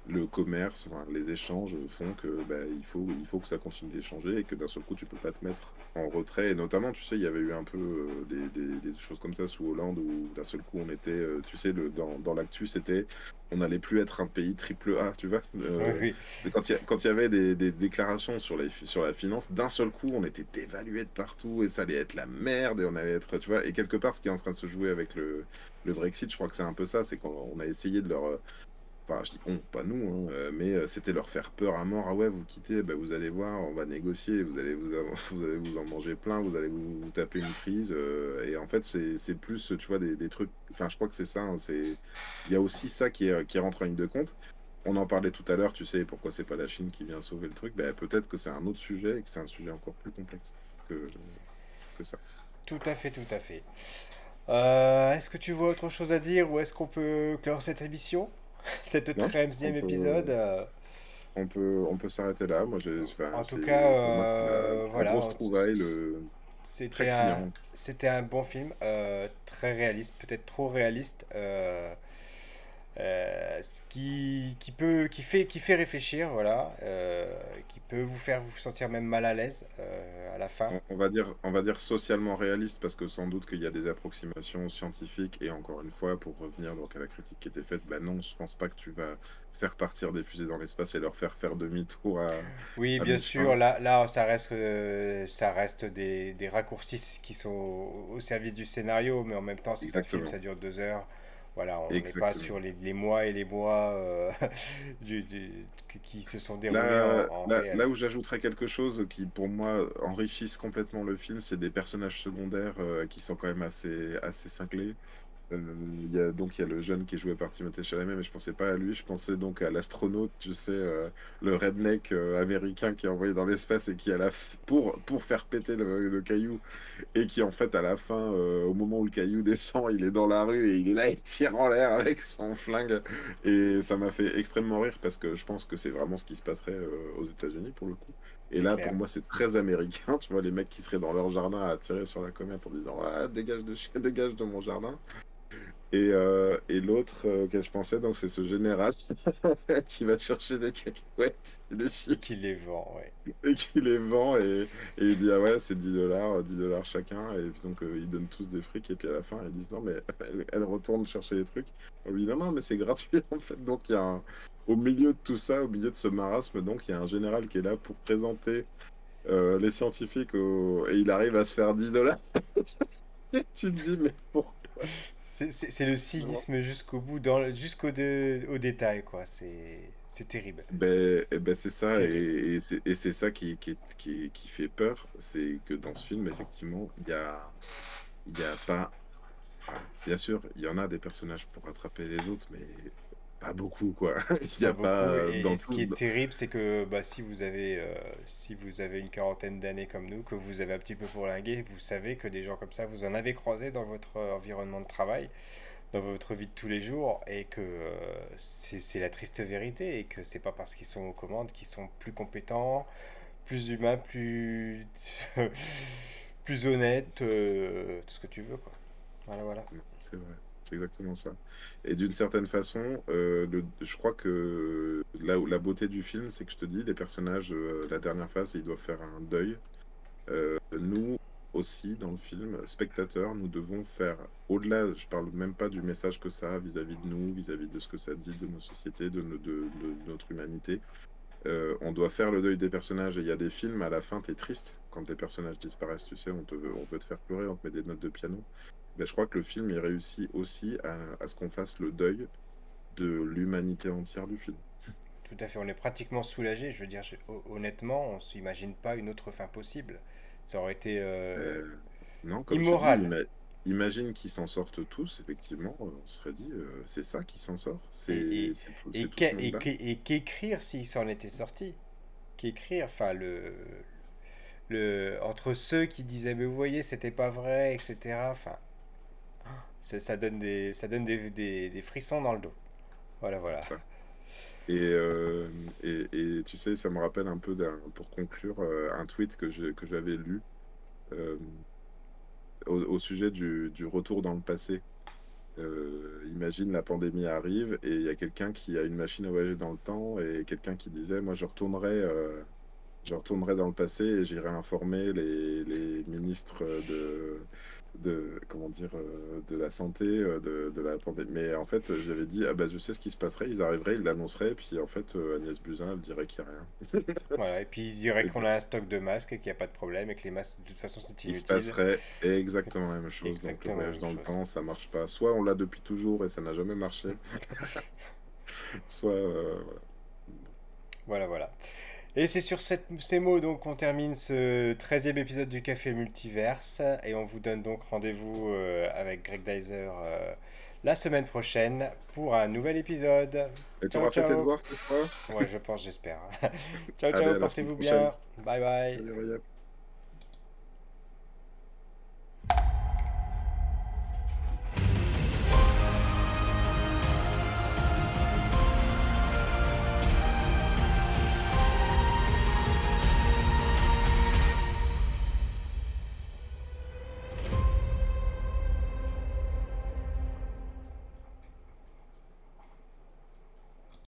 le commerce, les échanges font que bah, il, faut, il faut que ça continue d'échanger et que d'un seul coup tu peux pas te mettre en retrait. Et notamment, tu sais, il y avait eu un peu euh, des, des, choses comme ça sous Hollande où d'un seul coup on était, euh, tu sais, le, dans, dans l'actu c'était on n'allait plus être un pays triple A, tu vois. Euh, quand il y, quand il y avait des, des, déclarations sur la finance, d'un seul coup on était dévalué de partout et ça allait être la merde et on allait être, tu vois. Et quelque part, ce qui est en train de se jouer avec le, le Brexit, je crois que c'est un peu ça, c'est qu'on a essayé de leur enfin je dis on, pas nous, hein, euh, mais euh, c'était leur faire peur à mort. Ah ouais, vous quittez, bah, vous allez voir, on va négocier, vous allez vous, *laughs* vous, allez vous en manger plein, vous allez vous, taper une crise. Euh, et en fait, c'est plus, tu vois, des, des trucs. Enfin, je crois que c'est ça. Hein, il y a aussi ça qui, est, qui rentre en ligne de compte. On en parlait tout à l'heure, tu sais, pourquoi c'est pas la Chine qui vient sauver le truc. Bah, Peut-être que c'est un autre sujet et que c'est un sujet encore plus complexe que, que ça. Tout à fait, tout à fait. est-ce que tu vois autre chose à dire ou est-ce qu'on peut clore cette émission? *laughs* cette 13e épisode. Euh, on peut, on peut s'arrêter là. Moi, en tout cas, euh, voilà. C'était un, c'était un bon film, euh, très réaliste, peut-être trop réaliste. Ce qui, qui, peut, qui, fait, qui fait réfléchir, voilà, qui peut vous faire vous sentir même mal à l'aise à la fin. On, va dire, on va dire socialement réaliste parce que sans doute qu'il y a des approximations scientifiques et encore une fois, pour revenir donc à la critique qui était faite, ben non, je pense pas que tu vas faire partir des fusées dans l'espace et leur faire faire demi-tour à. Oui, bien sûr. Là, là, ça reste, ça reste des, des, raccourcis qui sont au service du scénario, mais en même temps, c'est un film, ça dure deux heures. Voilà, on n'est pas sur les, les, mois et les mois euh, *laughs* du, qui se sont déroulés là, en, là, où j'ajouterais quelque chose qui, pour moi, enrichissent complètement le film, c'est des personnages secondaires euh, qui sont quand même assez, assez cinglés. Euh, il y a, donc il y a le jeune qui est joué par Timothée Chalamet, mais je pensais pas à lui, je pensais donc à l'astronaute, tu sais, euh, le redneck euh, américain qui est envoyé dans l'espace et qui à la pour pour faire péter le, caillou et qui en fait à la fin, au moment où le caillou descend, il est dans la rue et il est là, il tire en l'air avec son flingue et ça m'a fait extrêmement rire parce que je pense que c'est vraiment ce qui se passerait aux États-Unis pour le coup. Et là, pour moi, c'est très américain. Tu vois, les mecs qui seraient dans leur jardin à tirer sur la comète en disant ah, dégage de dégage de mon jardin. Et, euh, et l'autre euh, auquel je pensais, donc c'est ce général *laughs* qui va chercher des cacahuètes et des chips. Et qui les vend, ouais. Et qui les vend et, et il dit ah ouais c'est 10 dollars, 10 dollars chacun et puis donc euh, ils donnent tous des frics et puis à la fin ils disent non mais elle, retourne chercher les trucs. On lui dit non non mais c'est gratuit *laughs* en fait donc il y a un... au milieu de tout ça, au milieu de ce marasme donc il y a un général qui est là pour présenter les scientifiques et il arrive à se faire 10 dollars. *laughs* tu te dis mais pourquoi? C'est le cynisme jusqu'au bout, jusqu'au au détail, quoi. C'est terrible. Ben, eh ben c'est ça, et, et c'est ça qui, qui, qui, qui, fait peur, c'est que dans ce film, effectivement, il y a, y a pas... bien sûr, il y en a des personnages pour rattraper les autres, mais pas beaucoup quoi. *laughs* Il y a pas, et, ce qui est terrible, c'est que bah, si vous avez euh, si vous avez une quarantaine d'années comme nous, que vous avez un petit peu pour linguer, vous savez que des gens comme ça, vous en avez croisé dans votre environnement de travail. dans votre vie de tous les jours et que c'est la triste vérité et que c'est pas parce qu'ils sont aux commandes qu'ils sont plus compétents, plus humains, plus, *laughs* plus honnêtes, tout ce que tu veux. Quoi. Voilà, voilà. C'est vrai. C'est exactement ça. Et d'une certaine façon, euh, je crois que la, beauté du film, c'est que je te dis, les personnages, euh, la dernière phase, ils doivent faire un deuil. Euh, nous aussi, dans le film, spectateurs, nous devons faire, au-delà, je parle même pas du message que ça a vis-à-vis de nous, vis-à-vis de ce que ça dit de nos sociétés, de, notre humanité. on doit faire le deuil des personnages. Et il y a des films, à la fin, tu es triste quand les personnages disparaissent, tu sais, on, te on veut te faire pleurer, on te met des notes de piano. Mais je crois que le film il réussit aussi à, ce qu'on fasse le deuil de l'humanité entière du film. Tout à fait, on est pratiquement soulagé. Je veux dire, honnêtement, on s'imagine pas une autre fin possible. Ça aurait été euh, euh, non, immoral. imagine qu'ils s'en sortent tous, effectivement, on serait dit, euh, c'est ça qui s'en sort. Et, et, qu'écrire s'ils s'en étaient sortis Qu'écrire, enfin, le, le, entre ceux qui disaient, mais vous voyez, c'était pas vrai, etc. Enfin, ça donne, des, ça donne des, des, frissons dans le dos. Voilà, voilà. Et, euh, et, et, tu sais, ça me rappelle un peu, pour conclure, euh, un tweet que j'avais lu euh, au, au, sujet du, du, retour dans le passé. imagine la pandémie arrive et il y a quelqu'un qui a une machine à voyager dans le temps et quelqu'un qui disait moi je retournerai je retournerai dans le passé et j'irai informer les, les ministres de de comment dire euh, de la santé euh, de, de, la pandémie. Mais en fait j'avais dit ah bah je sais ce qui se passerait ils arriveraient ils l'annonceraient puis en fait euh, Agnès Buzyn elle dirait qu'il n'y a rien. *laughs* Voilà et puis ils diraient qu'on a un stock de masques et qu'il n'y a pas de problème et que les masques de toute façon c'est inutile il se passerait exactement la même chose. Exactement donc le voyage dans le temps ça marche pas. Soit on l'a depuis toujours et ça n'a jamais marché. *laughs* Soit voilà voilà et c'est sur ces mots donc qu'on termine ce 13e épisode du Café Multiverse. Et on vous donne donc rendez-vous euh, avec Greg Dyser euh, la semaine prochaine pour un nouvel épisode. Et tu auras fait tes devoirs cette fois? Ouais, je pense, j'espère. *laughs* ciao, ciao, portez-vous bien. Bye bye.